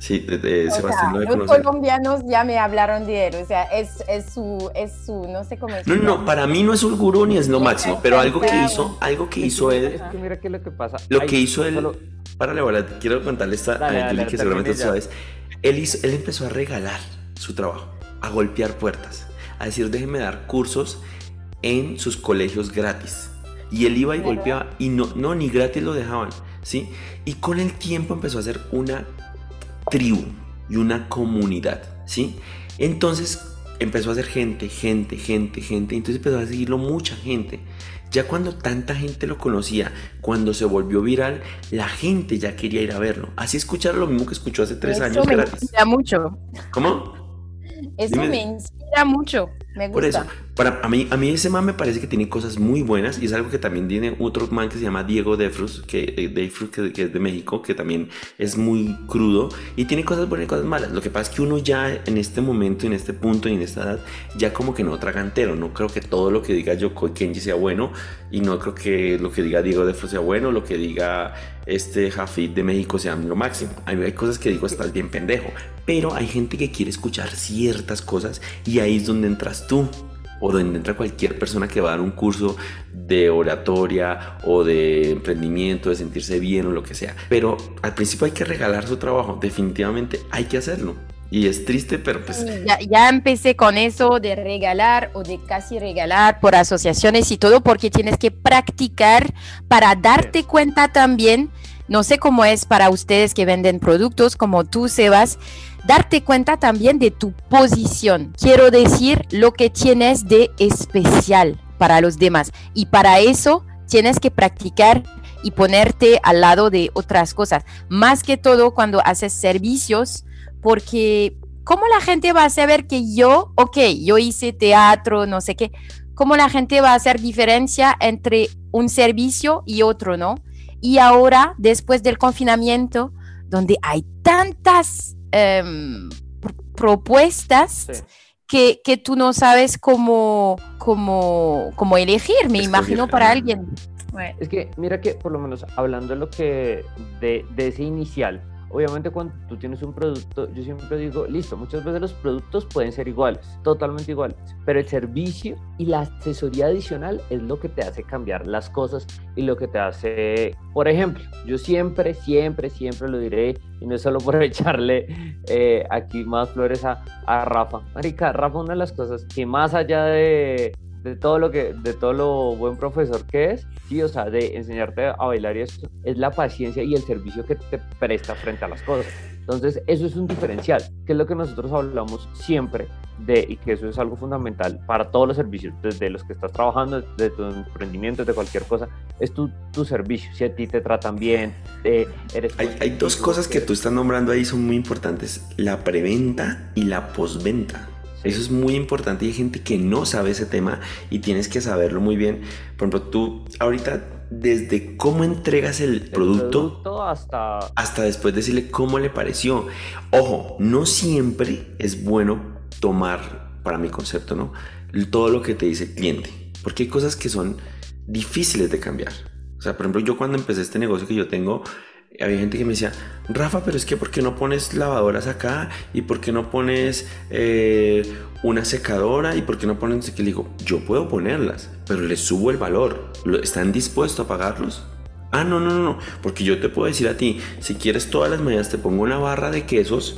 Sí, de, Sebastián sea, Los colombianos ya me hablaron de él, o sea, es, es, su, es su, no sé cómo es. No, no, para mí no es un gurú ni es lo máximo, pero algo que hizo, algo que hizo él. Es que mira qué es lo que pasa. Lo que hizo él. Párale, quiero contarle esta a que seguramente tú sabes. Él, hizo, él empezó a regalar su trabajo, a golpear puertas, a decir, déjeme dar cursos en sus colegios gratis. Y él iba y golpeaba y no, no, ni gratis lo dejaban, ¿sí? Y con el tiempo empezó a hacer una tribu y una comunidad, ¿sí? Entonces empezó a ser gente, gente, gente, gente, entonces empezó a seguirlo mucha gente. Ya cuando tanta gente lo conocía, cuando se volvió viral, la gente ya quería ir a verlo. Así escuchar lo mismo que escuchó hace tres Eso años. Me inspira mucho. ¿Cómo? Eso me inspira mucho. Me gusta. Por eso, para, a, mí, a mí ese man me parece que tiene cosas muy buenas y es algo que también tiene otro man que se llama Diego Defrus, que, eh, que, es de México, que también es muy crudo y tiene cosas buenas y cosas malas. Lo que pasa es que uno ya en este momento, en este punto y en esta edad, ya como que no tragantero. No creo que todo lo que diga Yoko Kenji sea bueno y no creo que lo que diga Diego Defrus sea bueno, lo que diga este Jafid de México sea lo máximo. Hay, hay cosas que digo, estás bien pendejo, pero hay gente que quiere escuchar ciertas cosas y ahí es donde entras tú o donde entra cualquier persona que va a dar un curso de oratoria o de emprendimiento, de sentirse bien o lo que sea. Pero al principio hay que regalar su trabajo, definitivamente hay que hacerlo. Y es triste, pero pues... Ya, ya, empecé con eso de regalar o de casi regalar por asociaciones y todo porque tienes que practicar para darte cuenta también, no sé cómo es para ustedes que venden productos como tú, Sebas, darte cuenta también de tu posición. Quiero decir lo que tienes de especial para los demás. Y para eso tienes que practicar y ponerte al lado de otras cosas. Más que todo cuando haces servicios, porque ¿cómo la gente va a saber que yo, ok, yo hice teatro, no sé qué, cómo la gente va a hacer diferencia entre un servicio y otro, ¿no? Y ahora, después del confinamiento, donde hay tantas Em, propuestas que, que, tú no sabes cómo, cómo, cómo elegir, me imagino, para alguien. Es que mira que por lo menos hablando de lo que de, de ese inicial, obviamente cuando tú tienes un producto, yo siempre digo, listo, muchas veces los productos pueden ser iguales, totalmente iguales, pero el servicio y la asesoría adicional es lo que te hace cambiar las cosas y lo que te hace, por ejemplo, yo siempre, siempre, siempre lo diré, y no es solo por echarle eh, aquí más flores a, a Rafa. Marica, Rafa, una de las cosas que más allá de, de todo lo que, de todo lo buen profesor que es, sí, o sea, de enseñarte a bailar y eso, es la paciencia y el servicio que te presta frente a las cosas. Entonces, eso es un diferencial, que es lo que nosotros hablamos siempre de, y que eso es algo fundamental para todos los servicios, desde los que estás trabajando, de tu emprendimiento, de cualquier cosa, es tu, tu servicio. Si a ti te tratan bien, eh, eres... Hay, hay dos cosas que tú estás nombrando ahí, son muy importantes, la preventa y la postventa. Eso es muy importante y hay gente que no sabe ese tema y tienes que saberlo muy bien. Por ejemplo, tú ahorita desde cómo entregas el, producto, hasta... hasta después decirle cómo le pareció. Ojo, no siempre es bueno tomar, para mi concepto, ¿no? Todo lo que te dice el cliente, porque hay cosas que son difíciles de cambiar. O sea, por ejemplo, yo cuando empecé este negocio que yo tengo, había gente que me decía, Rafa, pero es que ¿por qué no pones lavadoras acá? ¿Y por qué no pones eh, una secadora? ¿Y por qué no pones... Que le digo, yo puedo ponerlas, pero les subo el valor. ¿Están dispuestos a pagarlos? Ah, no, no, no, porque yo te puedo decir a ti, si quieres todas las mañanas te pongo una barra de quesos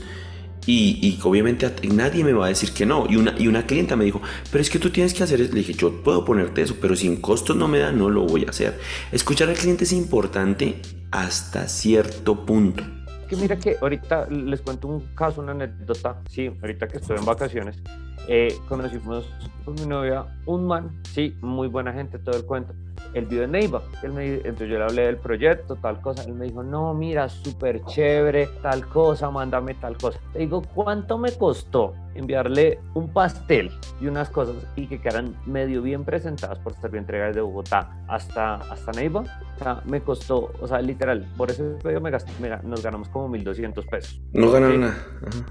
y, y, obviamente nadie me va a decir que no. Y una, y una clienta me dijo, pero es que tú tienes que hacer eso. Le dije, yo puedo ponerte eso, pero si en costos no me da, no lo voy a hacer. Escuchar al cliente es importante hasta cierto punto. Que mira que ahorita les cuento un caso, una anécdota. Sí, ahorita que estoy en vacaciones, eh, conocimos con mi novia un man, sí, muy buena gente, todo el cuento él vive en Neiva. Él me, entonces yo le hablé del proyecto, tal cosa. Él me dijo, no, mira, súper chévere, tal cosa, mándame tal cosa. Le digo, ¿cuánto me costó enviarle un pastel y unas cosas y que quedaran medio bien presentadas por estar bien entregadas de Bogotá hasta, hasta Neiva? O sea, me costó, o sea, literal, por ese pedido me gasté, nos ganamos como 1.200 pesos. No ganaron nada.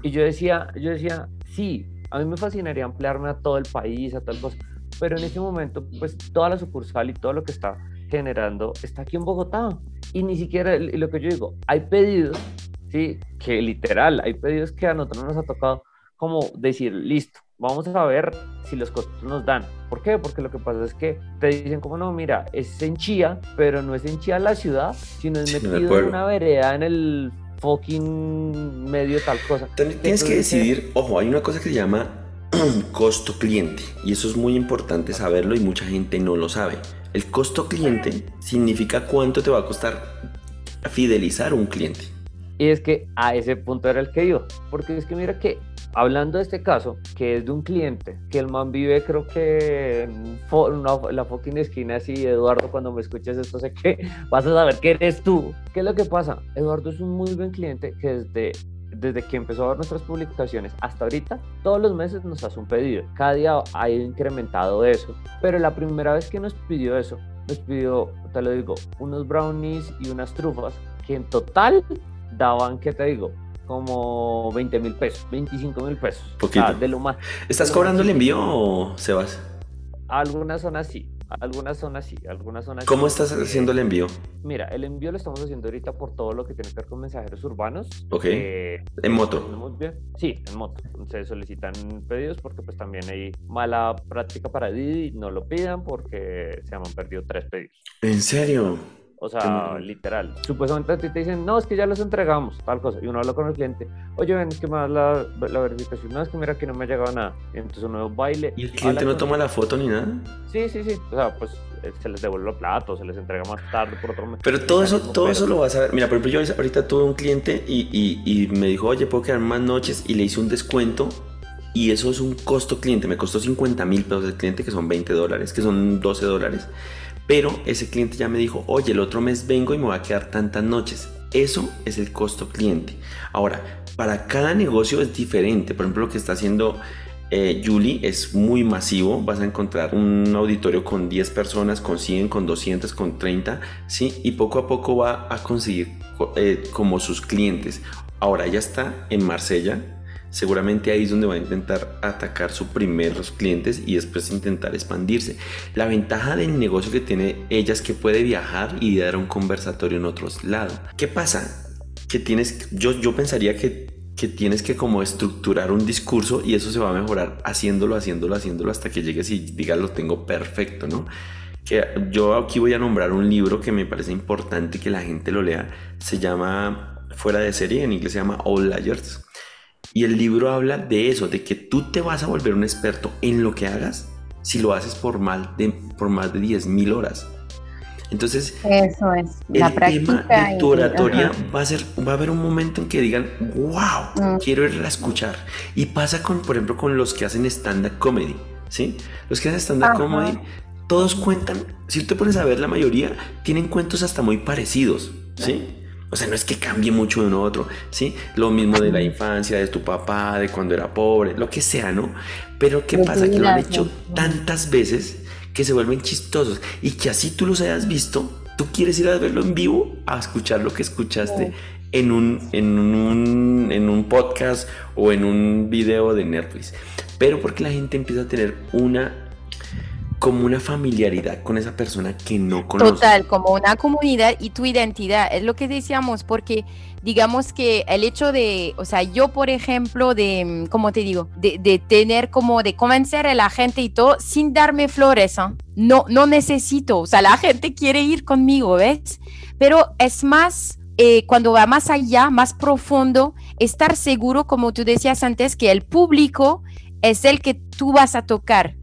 Y yo decía, yo decía, sí, a mí me fascinaría ampliarme a todo el país, a tal cosa pero en ese momento, pues toda la sucursal y todo lo que está generando está aquí en Bogotá. Y ni siquiera, lo que yo digo, hay pedidos, ¿sí? Que literal, hay pedidos que a nosotros nos ha tocado como decir, listo, vamos a ver si los costos nos dan. ¿Por qué? Porque lo que pasa es que te dicen como no, mira, es en Chía, pero no es en Chía la ciudad, sino es metido en una vereda en el fucking medio tal cosa. tienes que decidir, ojo, hay una cosa que se llama costo cliente y eso es muy importante saberlo y mucha gente no lo sabe. El costo cliente significa cuánto te va a costar fidelizar un cliente. Y es que a ese punto era el que iba, porque es que mira que hablando de este caso, que es de un cliente, que el man vive creo que en la fucking esquina así, Eduardo, cuando me escuches esto sé que vas a saber que eres tú. ¿Qué es lo que pasa? Eduardo es un muy buen cliente que desde desde que empezó a ver nuestras publicaciones hasta ahorita, todos los meses nos hace un pedido. Cada día ha incrementado eso. Pero la primera vez que nos pidió eso, nos pidió, te lo digo, unos brownies y unas trufas que en total daban, ¿qué te digo? Como 20 mil pesos, 25 mil pesos. Poquito. de lo más. ¿Estás cobrando el envío o Sebas? Algunas zonas sí. Algunas zonas sí, algunas zonas ¿Cómo estás haciendo el envío? Mira, el envío lo estamos haciendo ahorita por todo lo que tiene que ver con mensajeros urbanos. Ok. Eh, ¿En moto? Sí, en moto. Se solicitan pedidos porque pues también hay mala práctica para Didi, no lo pidan porque se han perdido tres pedidos. ¿En serio? O sea, literal. Supuestamente a ti te dicen, no, es que ya los entregamos, tal cosa. Y uno habla con el cliente, oye, ven, es que más la, la verificación, no, es que mira que no me ha llegado nada. Y entonces uno baile. ¿Y el cliente no toma la foto ni nada? Sí, sí, sí. O sea, pues eh, se les devuelve los platos, se les entrega más tarde por otro mes. Pero todo eso, todo eso lo vas a ver. Mira, por ejemplo, yo ahorita tuve un cliente y, y, y me dijo, oye, puedo quedar más noches y le hice un descuento y eso es un costo cliente. Me costó 50 mil pesos el cliente, que son 20 dólares, que son 12 dólares. Pero ese cliente ya me dijo, oye, el otro mes vengo y me voy a quedar tantas noches. Eso es el costo cliente. Ahora, para cada negocio es diferente. Por ejemplo, lo que está haciendo eh, Julie es muy masivo. Vas a encontrar un auditorio con 10 personas, con 100, con 200, con 30, ¿sí? Y poco a poco va a conseguir eh, como sus clientes. Ahora ya está en Marsella, seguramente ahí es donde va a intentar atacar sus primeros clientes y después intentar expandirse. La ventaja del negocio que tiene ella es que puede viajar y dar un conversatorio en otros lados. ¿Qué pasa? Que tienes, yo, yo pensaría que, que tienes que como estructurar un discurso y eso se va a mejorar haciéndolo, haciéndolo, haciéndolo hasta que llegues y digas lo tengo perfecto, ¿no? Que yo aquí voy a nombrar un libro que me parece importante que la gente lo lea. Se llama Fuera de serie, en inglés se llama All Liars y el libro habla de eso, de que tú te vas a volver un experto en lo que hagas si lo haces por más de, por más de 10.000 horas. Entonces, eso es. La el tema de tu oratoria va a ser, va a haber un momento en que digan, wow, mm. quiero ir a escuchar. Y pasa con, por ejemplo, con los que hacen stand-up comedy, ¿sí? Los que hacen stand-up comedy, todos cuentan, si tú te pones a ver, la mayoría tienen cuentos hasta muy parecidos, ¿sí? O sea, no es que cambie mucho de uno a otro, ¿sí? Lo mismo de la infancia, de tu papá, de cuando era pobre, lo que sea, ¿no? Pero ¿qué pasa? Que lo han hecho tantas veces que se vuelven chistosos y que así tú los hayas visto, tú quieres ir a verlo en vivo, a escuchar lo que escuchaste en un, en un, en un podcast o en un video de Netflix. Pero porque la gente empieza a tener una como una familiaridad con esa persona que no conoce. Total, como una comunidad y tu identidad, es lo que decíamos, porque digamos que el hecho de, o sea, yo por ejemplo, de, mm, ¿cómo te digo? De, tener como, de convencer a la gente y todo, sin darme flores, ¿eh? no, no necesito, o sea, la gente quiere ir conmigo, ¿ves? Pero es más... Eh, cuando va más allá, más profundo, estar seguro, como tú decías antes, que el público es el que tú vas a tocar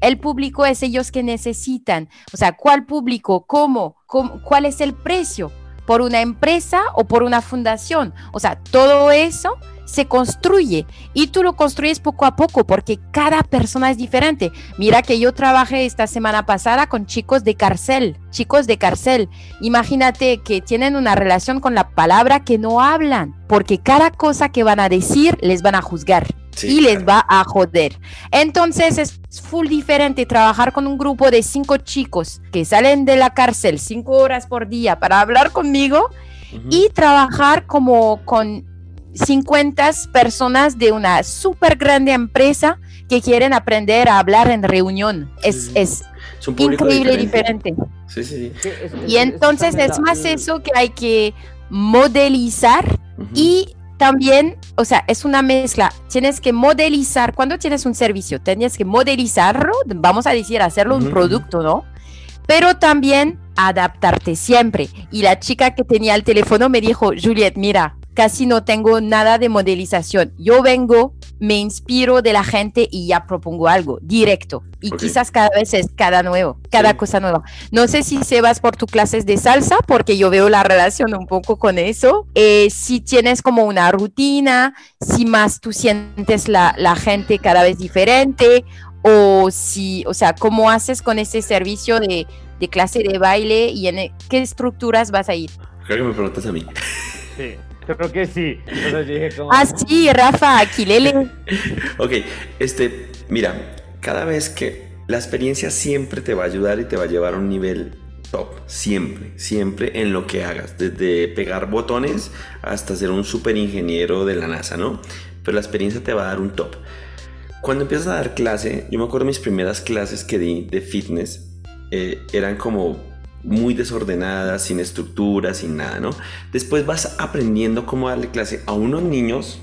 el público es ellos que necesitan. O sea, ¿cuál público? ¿Cómo? ¿Cuál es el precio? ¿Por una empresa o por una fundación? O sea, todo eso se construye y tú lo construyes poco a poco porque cada persona es diferente. Mira que yo trabajé esta semana pasada con chicos de cárcel, chicos de cárcel. Imagínate que tienen una relación con la palabra que no hablan, porque cada cosa que van a decir les van a juzgar y les va a joder. Entonces es full diferente trabajar con un grupo de cinco chicos que salen de la cárcel cinco horas por día para hablar conmigo y trabajar como con 50 personas de una súper grande empresa que quieren aprender a hablar en reunión. Es, es, increíble diferente. Sí, sí, sí. y entonces es más eso que hay que modelizar y también, o sea, es una mezcla. Tienes que modelizar, cuando tienes un servicio, tienes que modelizarlo, vamos a decir, hacerlo un producto, ¿no? Pero también adaptarte siempre. Y la chica que tenía el teléfono me dijo, Juliet, mira, casi no tengo nada de modelización. Yo vengo, me inspiro de la gente y ya propongo algo directo. Y quizás cada vez es cada nuevo, cada cosa nueva. No sé si se vas por tus clases de salsa, porque yo veo la relación un poco con eso. Eh, si tienes como una rutina, si más tú sientes la, la gente cada vez diferente, o si, o sea, cómo haces con ese servicio de, de clase de baile y en qué estructuras vas a ir. Creo que me preguntas a mí. Sí. Creo que sí. Ah, sí, Rafa, Aquilele. ok, este, mira, cada vez que la experiencia siempre te va a ayudar y te va a llevar a un nivel top, siempre, siempre en lo que hagas, desde pegar botones hasta ser un super ingeniero de la NASA, ¿no? Pero la experiencia te va a dar un top. Cuando empiezas a dar clase, yo me acuerdo mis primeras clases que di de fitness, eh, eran como muy desordenadas, sin estructura, sin nada, ¿no? Después vas aprendiendo cómo darle clase a unos niños,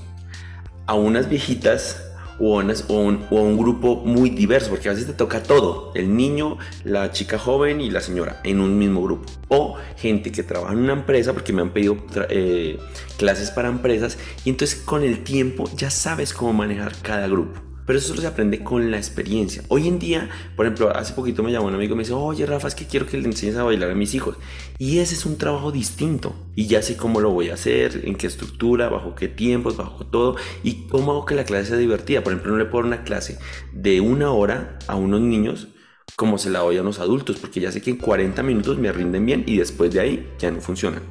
a unas viejitas o, o, un, grupo muy diverso, porque a veces te toca todo, el niño, la chica joven y la señora en un mismo grupo. O gente que trabaja en una empresa, porque me han pedido eh, clases para empresas, y entonces con el tiempo ya sabes cómo manejar cada grupo. Pero eso se aprende con la experiencia. Hoy en día, por ejemplo, hace poquito me llamó un amigo y me dice, oye Rafa, es que quiero que le enseñes a bailar a mis hijos. Y ese es un trabajo distinto. Y ya sé cómo lo voy a hacer, en qué estructura, bajo qué tiempos, bajo todo. Y cómo hago que la clase sea divertida. Por ejemplo, no le puedo dar una clase de una hora a unos niños como se la doy a unos adultos, porque ya sé que en 40 minutos me rinden bien y después de ahí ya no funcionan.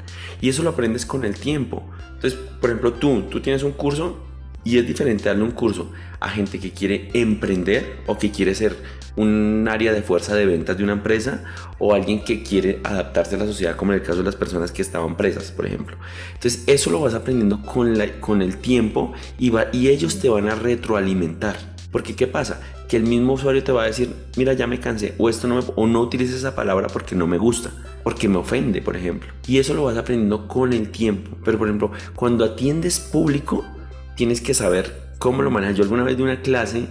Y eso lo aprendes con el tiempo. Entonces, por ejemplo, tú, tú tienes un curso y es diferente darle un curso a gente que quiere emprender o que quiere ser un área de fuerza de ventas de una empresa o alguien que quiere adaptarse a la sociedad, como en el caso de las personas que estaban presas, por ejemplo. Entonces, eso lo vas aprendiendo con, la, con el tiempo y, va, y ellos te van a retroalimentar. Porque, ¿qué pasa? Que el mismo usuario te va a decir, mira, ya me cansé, o esto no me, o no utilices esa palabra porque no me gusta, porque me ofende, por ejemplo. Y eso lo vas aprendiendo con el tiempo. Pero, por ejemplo, cuando atiendes público, tienes que saber cómo lo manejas. Yo alguna vez di una clase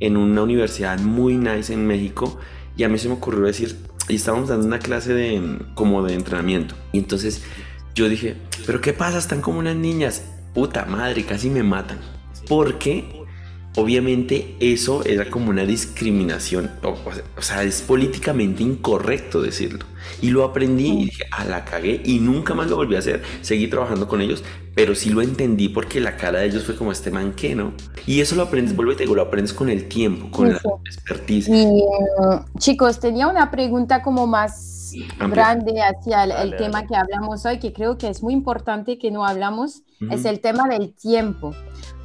en una universidad muy nice en México y a mí se me ocurrió decir, y estábamos dando una clase de como de entrenamiento. Y entonces yo dije, pero ¿qué pasa? Están como unas niñas. Puta madre, casi me matan. Porque obviamente eso era como una discriminación, o, sea, es políticamente incorrecto decirlo. Y lo aprendí y dije, a la cagué y nunca más lo volví a hacer. Seguí trabajando con ellos, pero sí lo entendí porque la cara de ellos fue como este manque, ¿no? Y eso lo aprendes, vuelve y te digo, lo aprendes con el tiempo, con la expertise. Mm, chicos, tenía una pregunta como más grande hacia el, tema que hablamos hoy, que creo que es muy importante que no hablamos, es el tema del tiempo.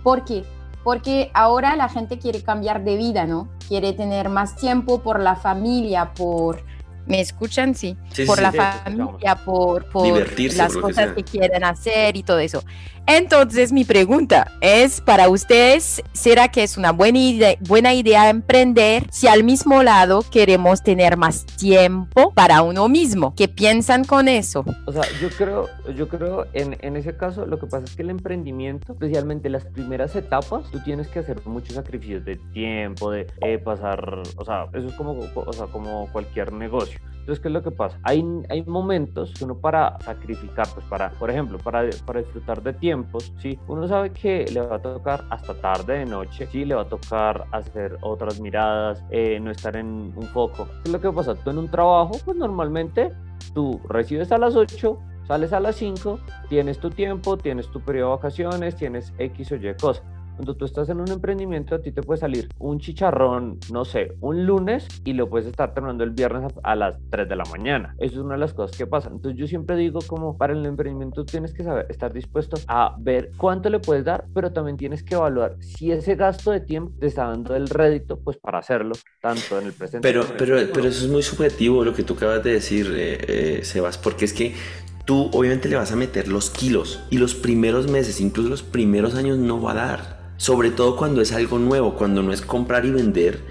Porque porque ahora la gente quiere cambiar de vida, ¿no? Quiere tener más tiempo por la familia, por... ¿Me escuchan? Sí. por la familia, por, por las cosas que quieren hacer y todo eso. Entonces, mi pregunta es para ustedes, ¿será que es una buena idea, buena idea emprender si al mismo lado queremos tener más tiempo para uno mismo? ¿Qué piensan con eso? O sea, yo creo, yo creo en, en ese caso lo que pasa es que el emprendimiento, especialmente las primeras etapas, tú tienes que hacer muchos sacrificios de tiempo, de eh, pasar, o sea, eso es como, o sea, como cualquier negocio. Entonces, ¿qué es lo que pasa? Hay, hay momentos que uno para sacrificar, pues para, por ejemplo, para, para disfrutar de tiempo, ¿sí? Uno sabe que le va a tocar hasta tarde de noche, ¿sí? Le va a tocar hacer otras miradas, eh, no estar en un foco. ¿Qué es lo que pasa? Tú en un trabajo, pues normalmente tú recibes a las 8, sales a las 5, tienes tu tiempo, tienes tu periodo de vacaciones, tienes X o Y cosas. Cuando tú estás en un emprendimiento, a ti te puede salir un chicharrón, no sé, un lunes y lo puedes estar terminando el viernes a, las 3 de la mañana. Eso es una de las cosas que pasan. Entonces yo siempre digo como para el emprendimiento tienes que saber, estar dispuesto a ver cuánto le puedes dar, pero también tienes que evaluar si ese gasto de tiempo te está dando el rédito pues para hacerlo, tanto en el presente. Pero, pero, pero eso es muy subjetivo lo que tú acabas de decir, eh, eh, Sebas, porque es que tú obviamente le vas a meter los kilos y los primeros meses, incluso los primeros años no va a dar Sobre todo cuando es algo nuevo, cuando no es comprar y vender.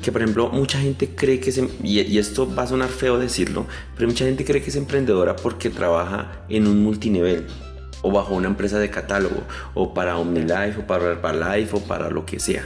Que por ejemplo, mucha gente cree que es, em, y, esto va a sonar feo decirlo, pero mucha gente cree que es emprendedora porque trabaja en un multinivel o bajo una empresa de catálogo o para OmniLife o para Herbalife o para lo que sea.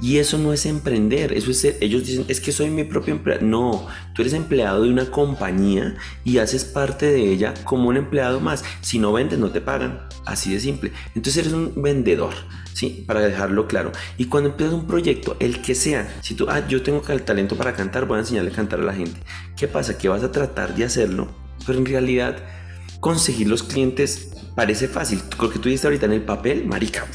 Y eso no es emprender, eso es ellos dicen, es que soy mi propio empleado. No, tú eres empleado de una compañía y haces parte de ella como un empleado más. Si no vendes, no te pagan. Así de simple. Entonces eres un vendedor, ¿sí? Para dejarlo claro. Y cuando empiezas un proyecto, el que sea, si tú, ah, yo tengo el talento para cantar, voy a enseñarle a cantar a la gente. ¿Qué pasa? Que vas a tratar de hacerlo, pero en realidad conseguir los clientes parece fácil. Lo que tú dices ahorita en el papel, marica,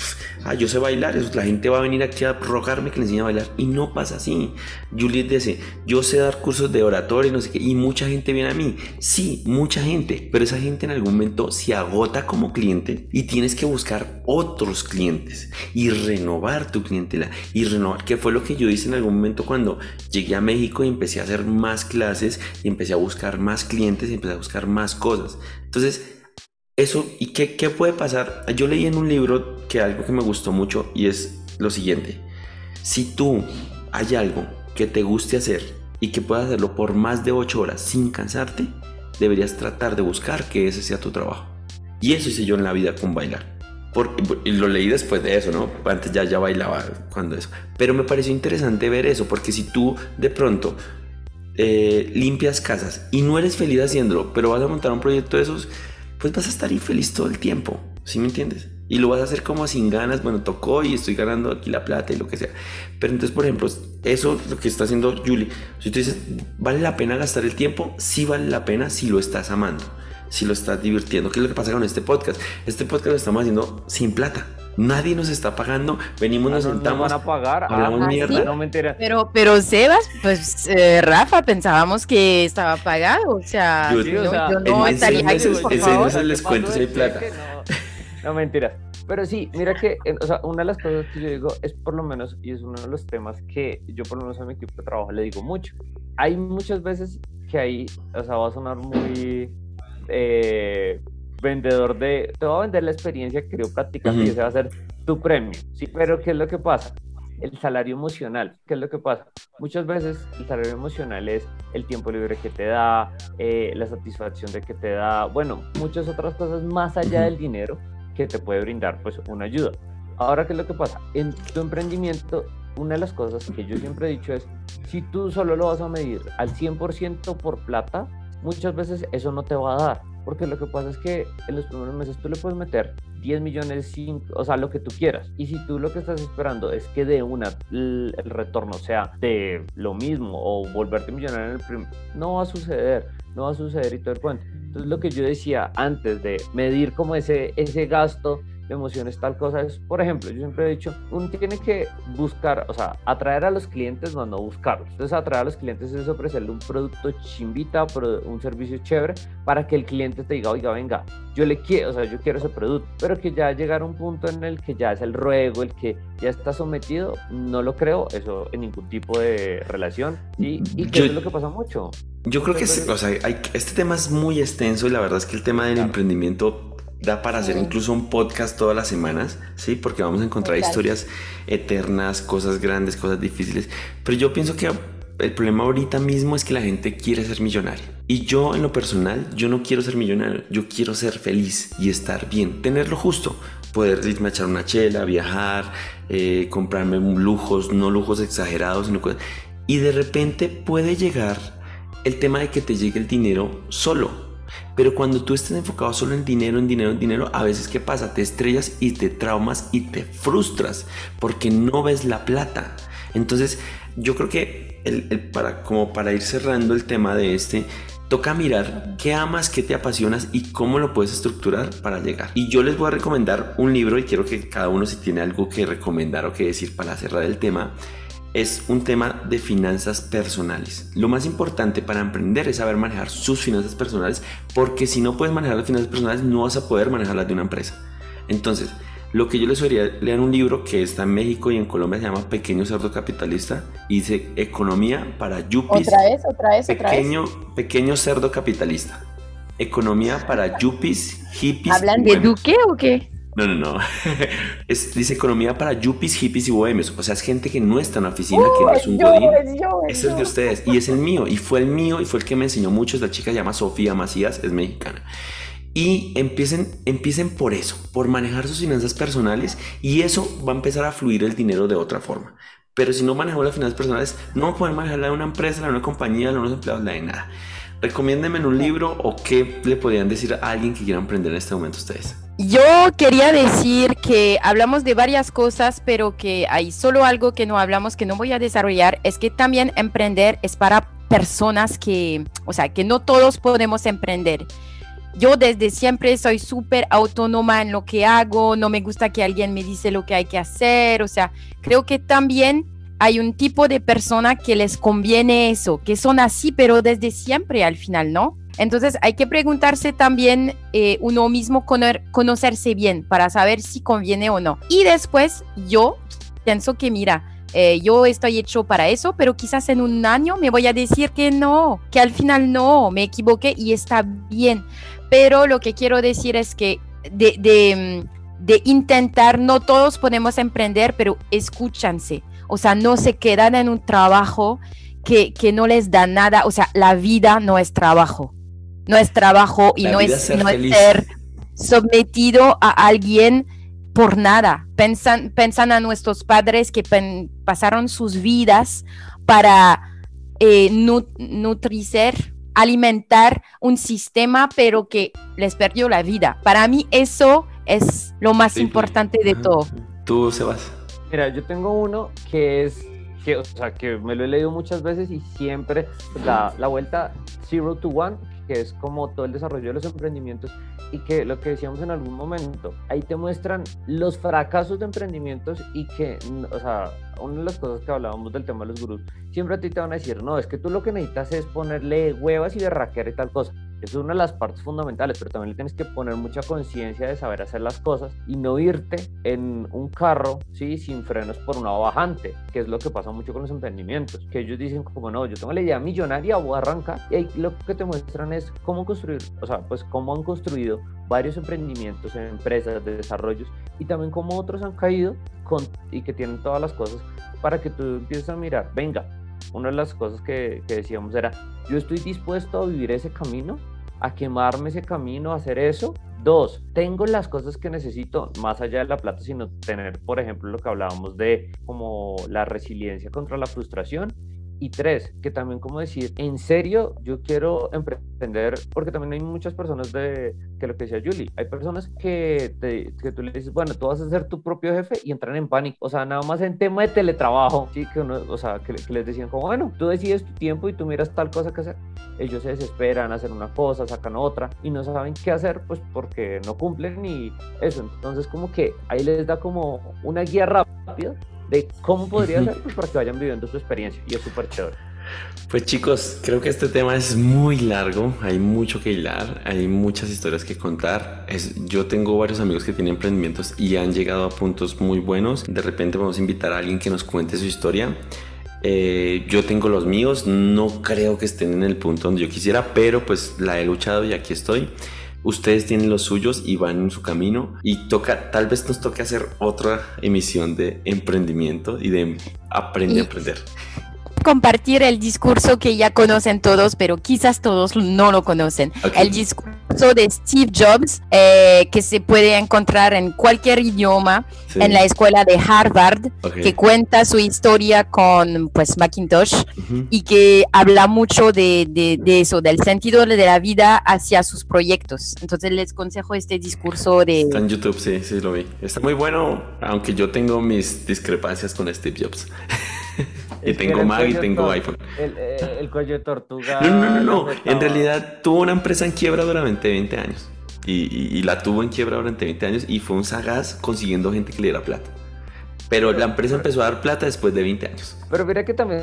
ah, yo sé bailar, la gente va a venir aquí a rogarme que le enseñe a bailar. Y no pasa así. Juliet dice, yo sé dar cursos de oratoria y no sé qué, y mucha gente viene a mí. Sí, mucha gente, pero esa gente en algún momento se agota como cliente y tienes que buscar otros clientes y renovar tu clientela y renovar, que fue lo que yo hice en algún momento cuando llegué a México y empecé a hacer más clases y empecé a buscar más clientes y empecé a buscar más cosas. Entonces, eso, ¿y qué, qué puede pasar? Yo leí en un libro que algo que me gustó mucho y es lo siguiente. Si tú hay algo que te guste hacer y que puedas hacerlo por más de 8 horas sin cansarte, deberías tratar de buscar que ese sea tu trabajo. Y eso hice yo en la vida con bailar. y lo leí después de eso, ¿no? Antes ya, ya bailaba cuando eso. Pero me pareció interesante ver eso, porque si tú de pronto eh, limpias casas y no eres feliz haciéndolo, pero vas a montar un proyecto de esos, pues vas a estar infeliz todo el tiempo, ¿sí me entiendes? Y lo vas a hacer como sin ganas, bueno, tocó y estoy ganando aquí la plata y lo que sea. Pero entonces, por ejemplo, eso lo que está haciendo Julie, si tú dices, ¿vale la pena gastar el tiempo? Sí vale la pena si lo estás amando, si lo estás divirtiendo. ¿Qué es lo que pasa con este podcast? Este podcast lo estamos haciendo sin plata. Nadie nos está pagando, venimos, nos sentamos, van a pagar, hablamos ah, mierda. No Pero, pero Sebas, pues eh, Rafa, pensábamos que estaba pagado, o sea, yo, no estaría aquí, por favor. les cuento si hay plata. No, mentira. Pero sí, mira que, o sea, una de las cosas que yo digo es por lo menos, y es uno de los temas que yo por lo menos a mi equipo de trabajo le digo mucho. Hay muchas veces que ahí, o sea, va a sonar muy eh, vendedor de, te voy a vender la experiencia que creo prácticamente y ese va a ser tu premio, ¿sí? Pero ¿qué es lo que pasa? El salario emocional, ¿qué es lo que pasa? Muchas veces el salario emocional es el tiempo libre que te da, eh, la satisfacción de que te da, bueno, muchas otras cosas más allá del dinero que te puede brindar pues una ayuda. Ahora, ¿qué es lo que pasa? En tu emprendimiento, una de las cosas que yo siempre he dicho es, si tú solo lo vas a medir al 100% por plata, muchas veces eso no te va a dar porque lo que pasa es que en los primeros meses tú le puedes meter 10 millones, 5, o sea, lo que tú quieras. Y si tú lo que estás esperando es que de una el, retorno sea de lo mismo o volverte millonario en el primer, no va a suceder, no va a suceder y todo el cuento. Entonces lo que yo decía antes de medir como ese, ese gasto emociones, tal cosa. Es, por ejemplo, yo siempre he dicho, uno tiene que buscar, o sea, atraer a los clientes, no, no buscarlos. Entonces, atraer a los clientes es ofrecerle un producto chimbita, un servicio chévere, para que el cliente te diga, oiga, venga, yo le quiero, o sea, yo quiero ese producto, pero que ya llegar a un punto en el que ya es el ruego, el que ya está sometido, no lo creo, eso en ningún tipo de relación, ¿sí? y que es lo que pasa mucho. Yo creo que, o sea, este tema es muy extenso y la verdad es que el tema del emprendimiento da para hacer incluso un podcast todas las semanas, ¿sí? Porque vamos a encontrar historias eternas, cosas grandes, cosas difíciles. Pero yo pienso que el problema ahorita mismo es que la gente quiere ser millonaria. Y yo en lo personal, yo no quiero ser millonario, yo quiero ser feliz y estar bien, tener lo justo. Poder irme a echar una chela, viajar, eh, comprarme lujos, no lujos exagerados, sino cosas. Y de repente puede llegar el tema de que te llegue el dinero solo pero cuando tú estás enfocado solo en dinero, en dinero, en dinero, a veces ¿qué pasa? Te estrellas y te traumas y te frustras porque no ves la plata. Entonces, yo creo que para, como para ir cerrando el tema de este, toca mirar qué amas, qué te apasionas y cómo lo puedes estructurar para llegar. Y yo les voy a recomendar un libro y quiero que cada uno si tiene algo que recomendar o que decir para cerrar el tema es un tema de finanzas personales. Lo más importante para emprender es saber manejar sus finanzas personales, porque si no puedes manejar las finanzas personales, no vas a poder manejar las de una empresa. Entonces, lo que yo les sugería leer un libro que está en México y en Colombia se llama Pequeño Cerdo Capitalista y dice Economía para Yuppies. Otra vez, otra vez, pequeño, Pequeño Cerdo Capitalista. Economía para Yuppies, hippies. ¿Hablan de Duque o qué? No, no, no. Es, dice economía para yuppies, hippies y bohemios. O sea, es gente que no está en la oficina, que no es un godín. Ese es de ustedes. Y es el mío. Y fue el mío. Y fue el que me enseñó mucho. La chica se llama Sofía Macías. Es mexicana. Y empiecen, empiecen por eso, por manejar sus finanzas personales. Y eso va a empezar a fluir el dinero de otra forma. Pero si no manejamos las finanzas personales, no pueden manejar la de una empresa, la de una compañía, la de unos empleados, la de nada. Recomiéndenme un libro o qué le podrían decir a alguien que quiera emprender en este momento ustedes. Yo quería decir que hablamos de varias cosas, pero que hay solo algo que no hablamos, que no voy a desarrollar, es que también emprender es para personas que, o sea, que no todos podemos emprender. Yo desde siempre soy súper autónoma en lo que hago, no me gusta que alguien me dice lo que hay que hacer, o sea, creo que también hay un tipo de persona que les conviene eso, que son así, pero desde siempre al final, ¿no? Entonces hay que preguntarse también eh, uno mismo, conocerse bien para saber si conviene o no. Y después yo pienso que, mira, eh, yo estoy hecho para eso, pero quizás en un año me voy a decir que no, que al final no, me equivoqué y está bien. Pero lo que quiero decir es que de, de, de intentar, no todos podemos emprender, pero escúchanse o sea, no se quedan en un trabajo que, no les da nada, o sea, la vida no es trabajo, no es trabajo y no es, ser, sometido a alguien por nada. Pensan, pensan a nuestros padres que pasaron sus vidas para eh, nutricer, alimentar un sistema, pero que les perdió la vida. Para mí eso es lo más importante de todo. Tú, Sebas. Mira, yo tengo uno que es, o sea, que me lo he leído muchas veces y siempre da la vuelta Zero to One, que es como todo el desarrollo de los emprendimientos y que lo que decíamos en algún momento, ahí te muestran los fracasos de emprendimientos y que, o sea, una de las cosas que hablábamos del tema de los gurús, siempre a ti te van a decir, no, es que tú lo que necesitas es ponerle huevas y berraquear y tal cosa. Eso es una de las partes fundamentales, pero también le tienes que poner mucha conciencia de saber hacer las cosas y no irte en un carro, ¿sí? Sin frenos por una bajante, que es lo que pasa mucho con los emprendimientos, que ellos dicen como, no, yo tengo la idea millonaria, voy a arrancar, y ahí lo que te muestran es cómo construir, o sea, pues cómo han construido varios emprendimientos en empresas de desarrollos y también cómo otros han caído con, y que tienen todas las cosas para que tú empieces a mirar, venga, una de las cosas que, que decíamos era, yo estoy dispuesto a vivir ese camino a quemarme ese camino, a hacer eso. Dos, tengo las cosas que necesito más allá de la plata, sino tener, por ejemplo, lo que hablábamos de como la resiliencia contra la frustración y tres, que también como decir, en serio, yo quiero emprender, porque también hay muchas personas de, que lo que decía Julie, hay personas que, que tú le dices, bueno, tú vas a ser tu propio jefe y entran en pánico, o sea, nada más en tema de teletrabajo, sí, que uno, o sea, que, les decían como, bueno, tú decides tu tiempo y tú miras tal cosa que hacer, ellos se desesperan, hacen una cosa, sacan otra y no saben qué hacer, pues porque no cumplen y eso, entonces como que ahí les da como una guía rápida de cómo podría ser pues, para que vayan viviendo su experiencia y es súper chévere. Pues chicos, creo que este tema es muy largo, hay mucho que hilar, hay muchas historias que contar. Es, yo tengo varios amigos que tienen emprendimientos y han llegado a puntos muy buenos. De repente vamos a invitar a alguien que nos cuente su historia. Eh, yo tengo los míos, no creo que estén en el punto donde yo quisiera, pero pues la he luchado y aquí estoy ustedes tienen los suyos y van en su camino y toca, tal vez nos toque hacer otra emisión de emprendimiento y de aprender a aprender compartir el discurso que ya conocen todos, pero quizás todos no lo conocen. El discurso de Steve Jobs, eh, que se puede encontrar en cualquier idioma, en la escuela de Harvard, que cuenta su historia con pues Macintosh y que habla mucho de, de, eso, del sentido de la vida hacia sus proyectos. Entonces les consejo este discurso de... Está en YouTube, sí, sí lo vi. Está muy bueno, aunque yo tengo mis discrepancias con Steve Jobs. y tengo Mac y tengo iPhone. El, cuello de tortuga. No, no, no, no. En realidad tuvo una empresa en quiebra durante 20 años. Y, la tuvo en quiebra durante 20 años y fue un sagaz consiguiendo gente que le diera plata. Pero la empresa empezó a dar plata después de 20 años. Pero mira que también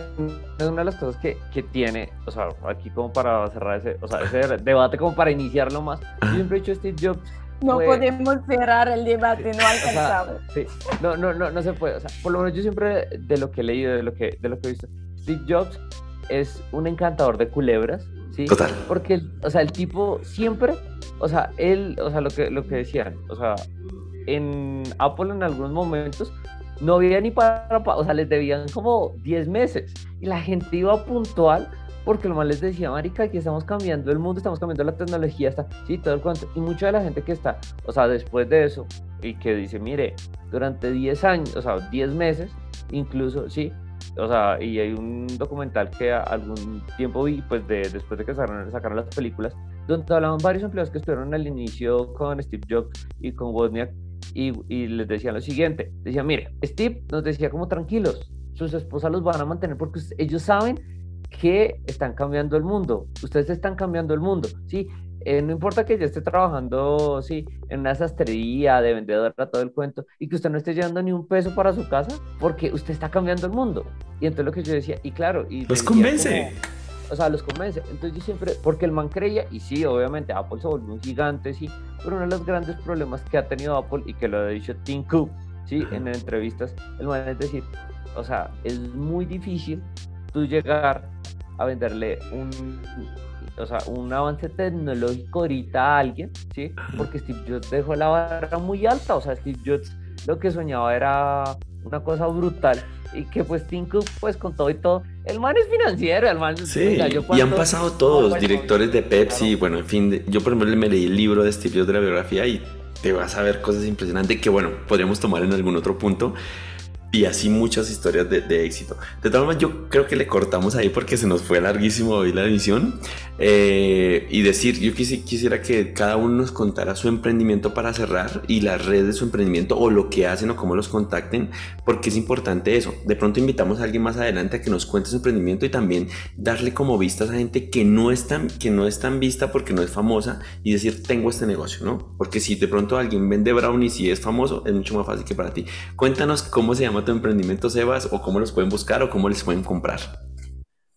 es una de las cosas que, que tiene, o sea, aquí como para cerrar ese, o sea, ese debate, como para iniciarlo más. Yo siempre he dicho Steve Jobs no podemos cerrar el debate, no alcanzamos. sí, no, no, no, no se puede. O sea, por lo menos yo siempre, de lo que he leído, de lo que, de lo que he visto, Steve Jobs es un encantador de culebras, ¿sí? Total. Porque, o sea, el tipo siempre, o sea, él, o sea, lo que, lo que decían, o sea, en Apple en algunos momentos no había ni para, o sea, les debían como 10 meses y la gente iba puntual porque lo más les decía, marica, aquí estamos cambiando el mundo, estamos cambiando la tecnología, está, sí, todo el cuento. Y mucha de la gente que está, o sea, después de eso, y que dice, mire, durante 10 años, o sea, 10 meses, incluso, sí, o sea, y hay un documental que algún tiempo vi, pues de, después de que sacaron, sacaron las películas, donde hablaban varios empleados que estuvieron al inicio con Steve Jobs y con Wozniak, y, y les decían lo siguiente, decían, mire, Steve nos decía como tranquilos, sus esposas los van a mantener porque ellos saben que están cambiando el mundo, ustedes están cambiando el mundo, ¿sí? Eh, no importa que ya esté trabajando, sí, en una sastrería de vendedora, todo el cuento, y que usted no esté llevando ni un peso para su casa, porque usted está cambiando el mundo. Y entonces lo que yo decía, y claro, y... Los convence. o sea, los convence. Entonces yo siempre, porque el man creía, y sí, obviamente Apple se volvió un gigante, sí, pero uno de los grandes problemas que ha tenido Apple, y que lo ha dicho Tim Cook, sí, en entrevistas, el man es decir, o sea, es muy difícil tú llegar a venderle un, o sea, un avance tecnológico ahorita a alguien, ¿sí? Porque Steve Jobs dejó la barra muy alta, o sea, Steve Jobs lo que soñaba era una cosa brutal y que pues Cook pues con todo y todo el man es financiero el man sí y han pasado todos directores de Pepsi bueno en fin yo por ejemplo me leí el libro de Steve Jobs de la biografía y te vas a ver cosas impresionantes que bueno podríamos tomar en algún otro punto y así muchas historias de, de, éxito. De todas formas, yo creo que le cortamos ahí porque se nos fue larguísimo hoy la emisión. Eh, y decir, yo quisiera que cada uno nos contara su emprendimiento para cerrar y las redes de su emprendimiento o lo que hacen o cómo los contacten, porque es importante eso. De pronto invitamos a alguien más adelante a que nos cuente su emprendimiento y también darle como vista a gente que no es tan, que no es tan vista porque no es famosa y decir, tengo este negocio, ¿no? Porque si de pronto alguien vende brownies y es famoso, es mucho más fácil que para ti. Cuéntanos cómo se llama tu emprendimiento, Sebas, o cómo los pueden buscar o cómo les pueden comprar.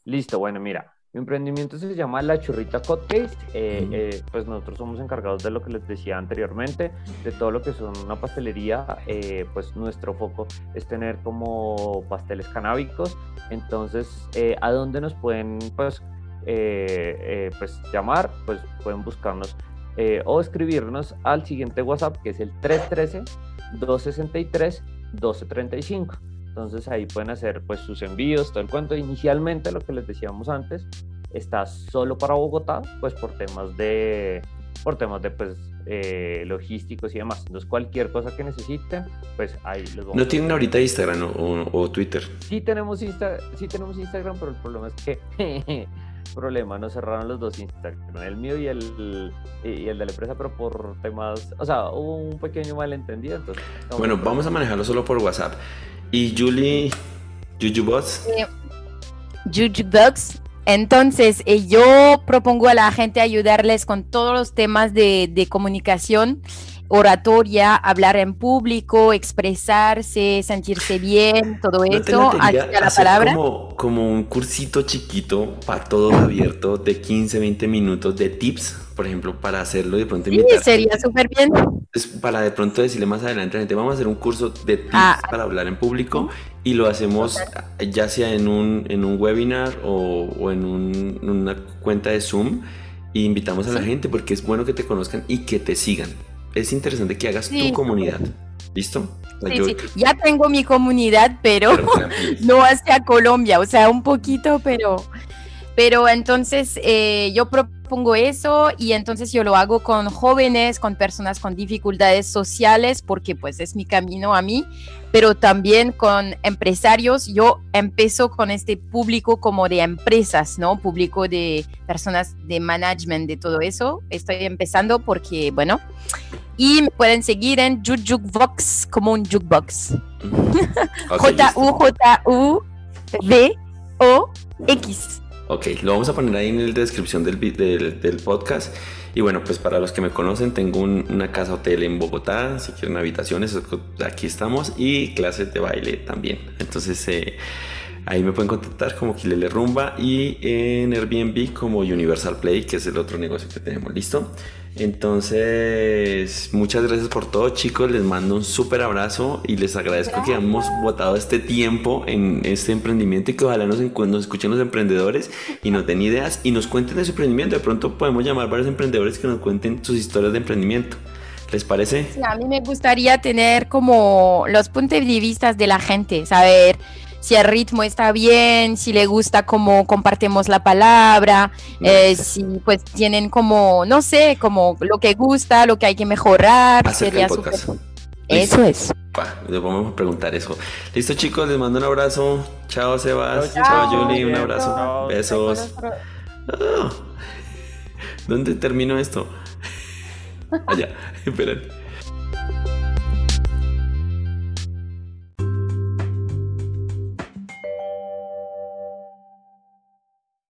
Listo, bueno, mira, mi emprendimiento se llama La Churrita Cupcakes. Eh, eh, pues nosotros somos encargados de lo que les decía anteriormente, de todo lo que son una pastelería. Eh, pues nuestro foco es tener como pasteles canábicos. Entonces, ¿a dónde nos pueden pues, pues llamar? Pues pueden buscarnos o escribirnos al siguiente WhatsApp que es el 313 263 1235. Entonces ahí pueden hacer pues sus envíos, todo el cuento. Inicialmente lo que les decíamos antes está solo para Bogotá, pues por temas de por temas de pues eh, logísticos y demás. Entonces cualquier cosa que necesiten, pues ahí los vamos ¿No tienen ahorita Instagram o, Twitter? Sí tenemos, Insta sí tenemos Instagram, pero el problema es que problema, nos cerraron los dos Instagram, el mío y el, y el de la empresa, pero por temas, o sea, hubo un pequeño malentendido. Entonces, bueno, vamos a manejarlo solo por WhatsApp. Y Julie, Jujubox. Eh, Jujubox. Entonces, eh, yo propongo a la gente ayudarles con todos los temas de, de comunicación oratoria, hablar en público, expresarse, sentirse bien, todo eso, a la palabra. Como, como un cursito chiquito para todos abierto de 15, 20 minutos de tips, por ejemplo, para hacerlo de pronto. Sí, sería súper bien. para de pronto decirle más adelante a la gente, vamos a hacer un curso de tips ah. para hablar en público y lo hacemos ya sea en un, en un webinar o, en, una cuenta de Zoom y invitamos a la gente porque es bueno que te conozcan y que te sigan es interesante que hagas tu comunidad. ¿Listo? Sí, sí. Ya tengo mi comunidad, pero, no hacia Colombia, o sea, un poquito, pero, pero entonces eh, yo propongo eso y entonces yo lo hago con jóvenes, con personas con dificultades sociales, porque pues es mi camino a mí, pero también con empresarios. Yo empiezo con este público como de empresas, ¿no? Público de personas de management, de todo eso. Estoy empezando porque, bueno, y me pueden seguir en Jukebox como un jukebox. J-U-J-U-V-O-X. Ok, lo vamos a poner ahí en la descripción del, del, podcast. Y bueno, pues para los que me conocen, tengo una casa hotel en Bogotá. Si quieren habitaciones, aquí estamos. Y clases de baile también. Entonces, eh, ahí me pueden contactar como Kilele Rumba. Y en Airbnb como Universal Play, que es el otro negocio que tenemos. ¿Listo? Entonces, muchas gracias por todo, chicos. Les mando un súper abrazo y les agradezco que hayamos votado este tiempo en este emprendimiento y que ojalá nos, nos, escuchen los emprendedores y nos den ideas y nos cuenten de su emprendimiento. De pronto podemos llamar a varios emprendedores que nos cuenten sus historias de emprendimiento. ¿Les parece? Sí, a mí me gustaría tener como los puntos de vista de la gente, saber si el ritmo está bien, si le gusta cómo compartimos la palabra, eh, si pues tienen como, no sé, como lo que gusta, lo que hay que mejorar. sería super... Eso es. le vamos a preguntar eso. Listo, chicos, les mando un abrazo. Chao, Sebas. Chao, Julie. Un abrazo. Besos. Ah. ¿Dónde termino esto? Allá, espérate.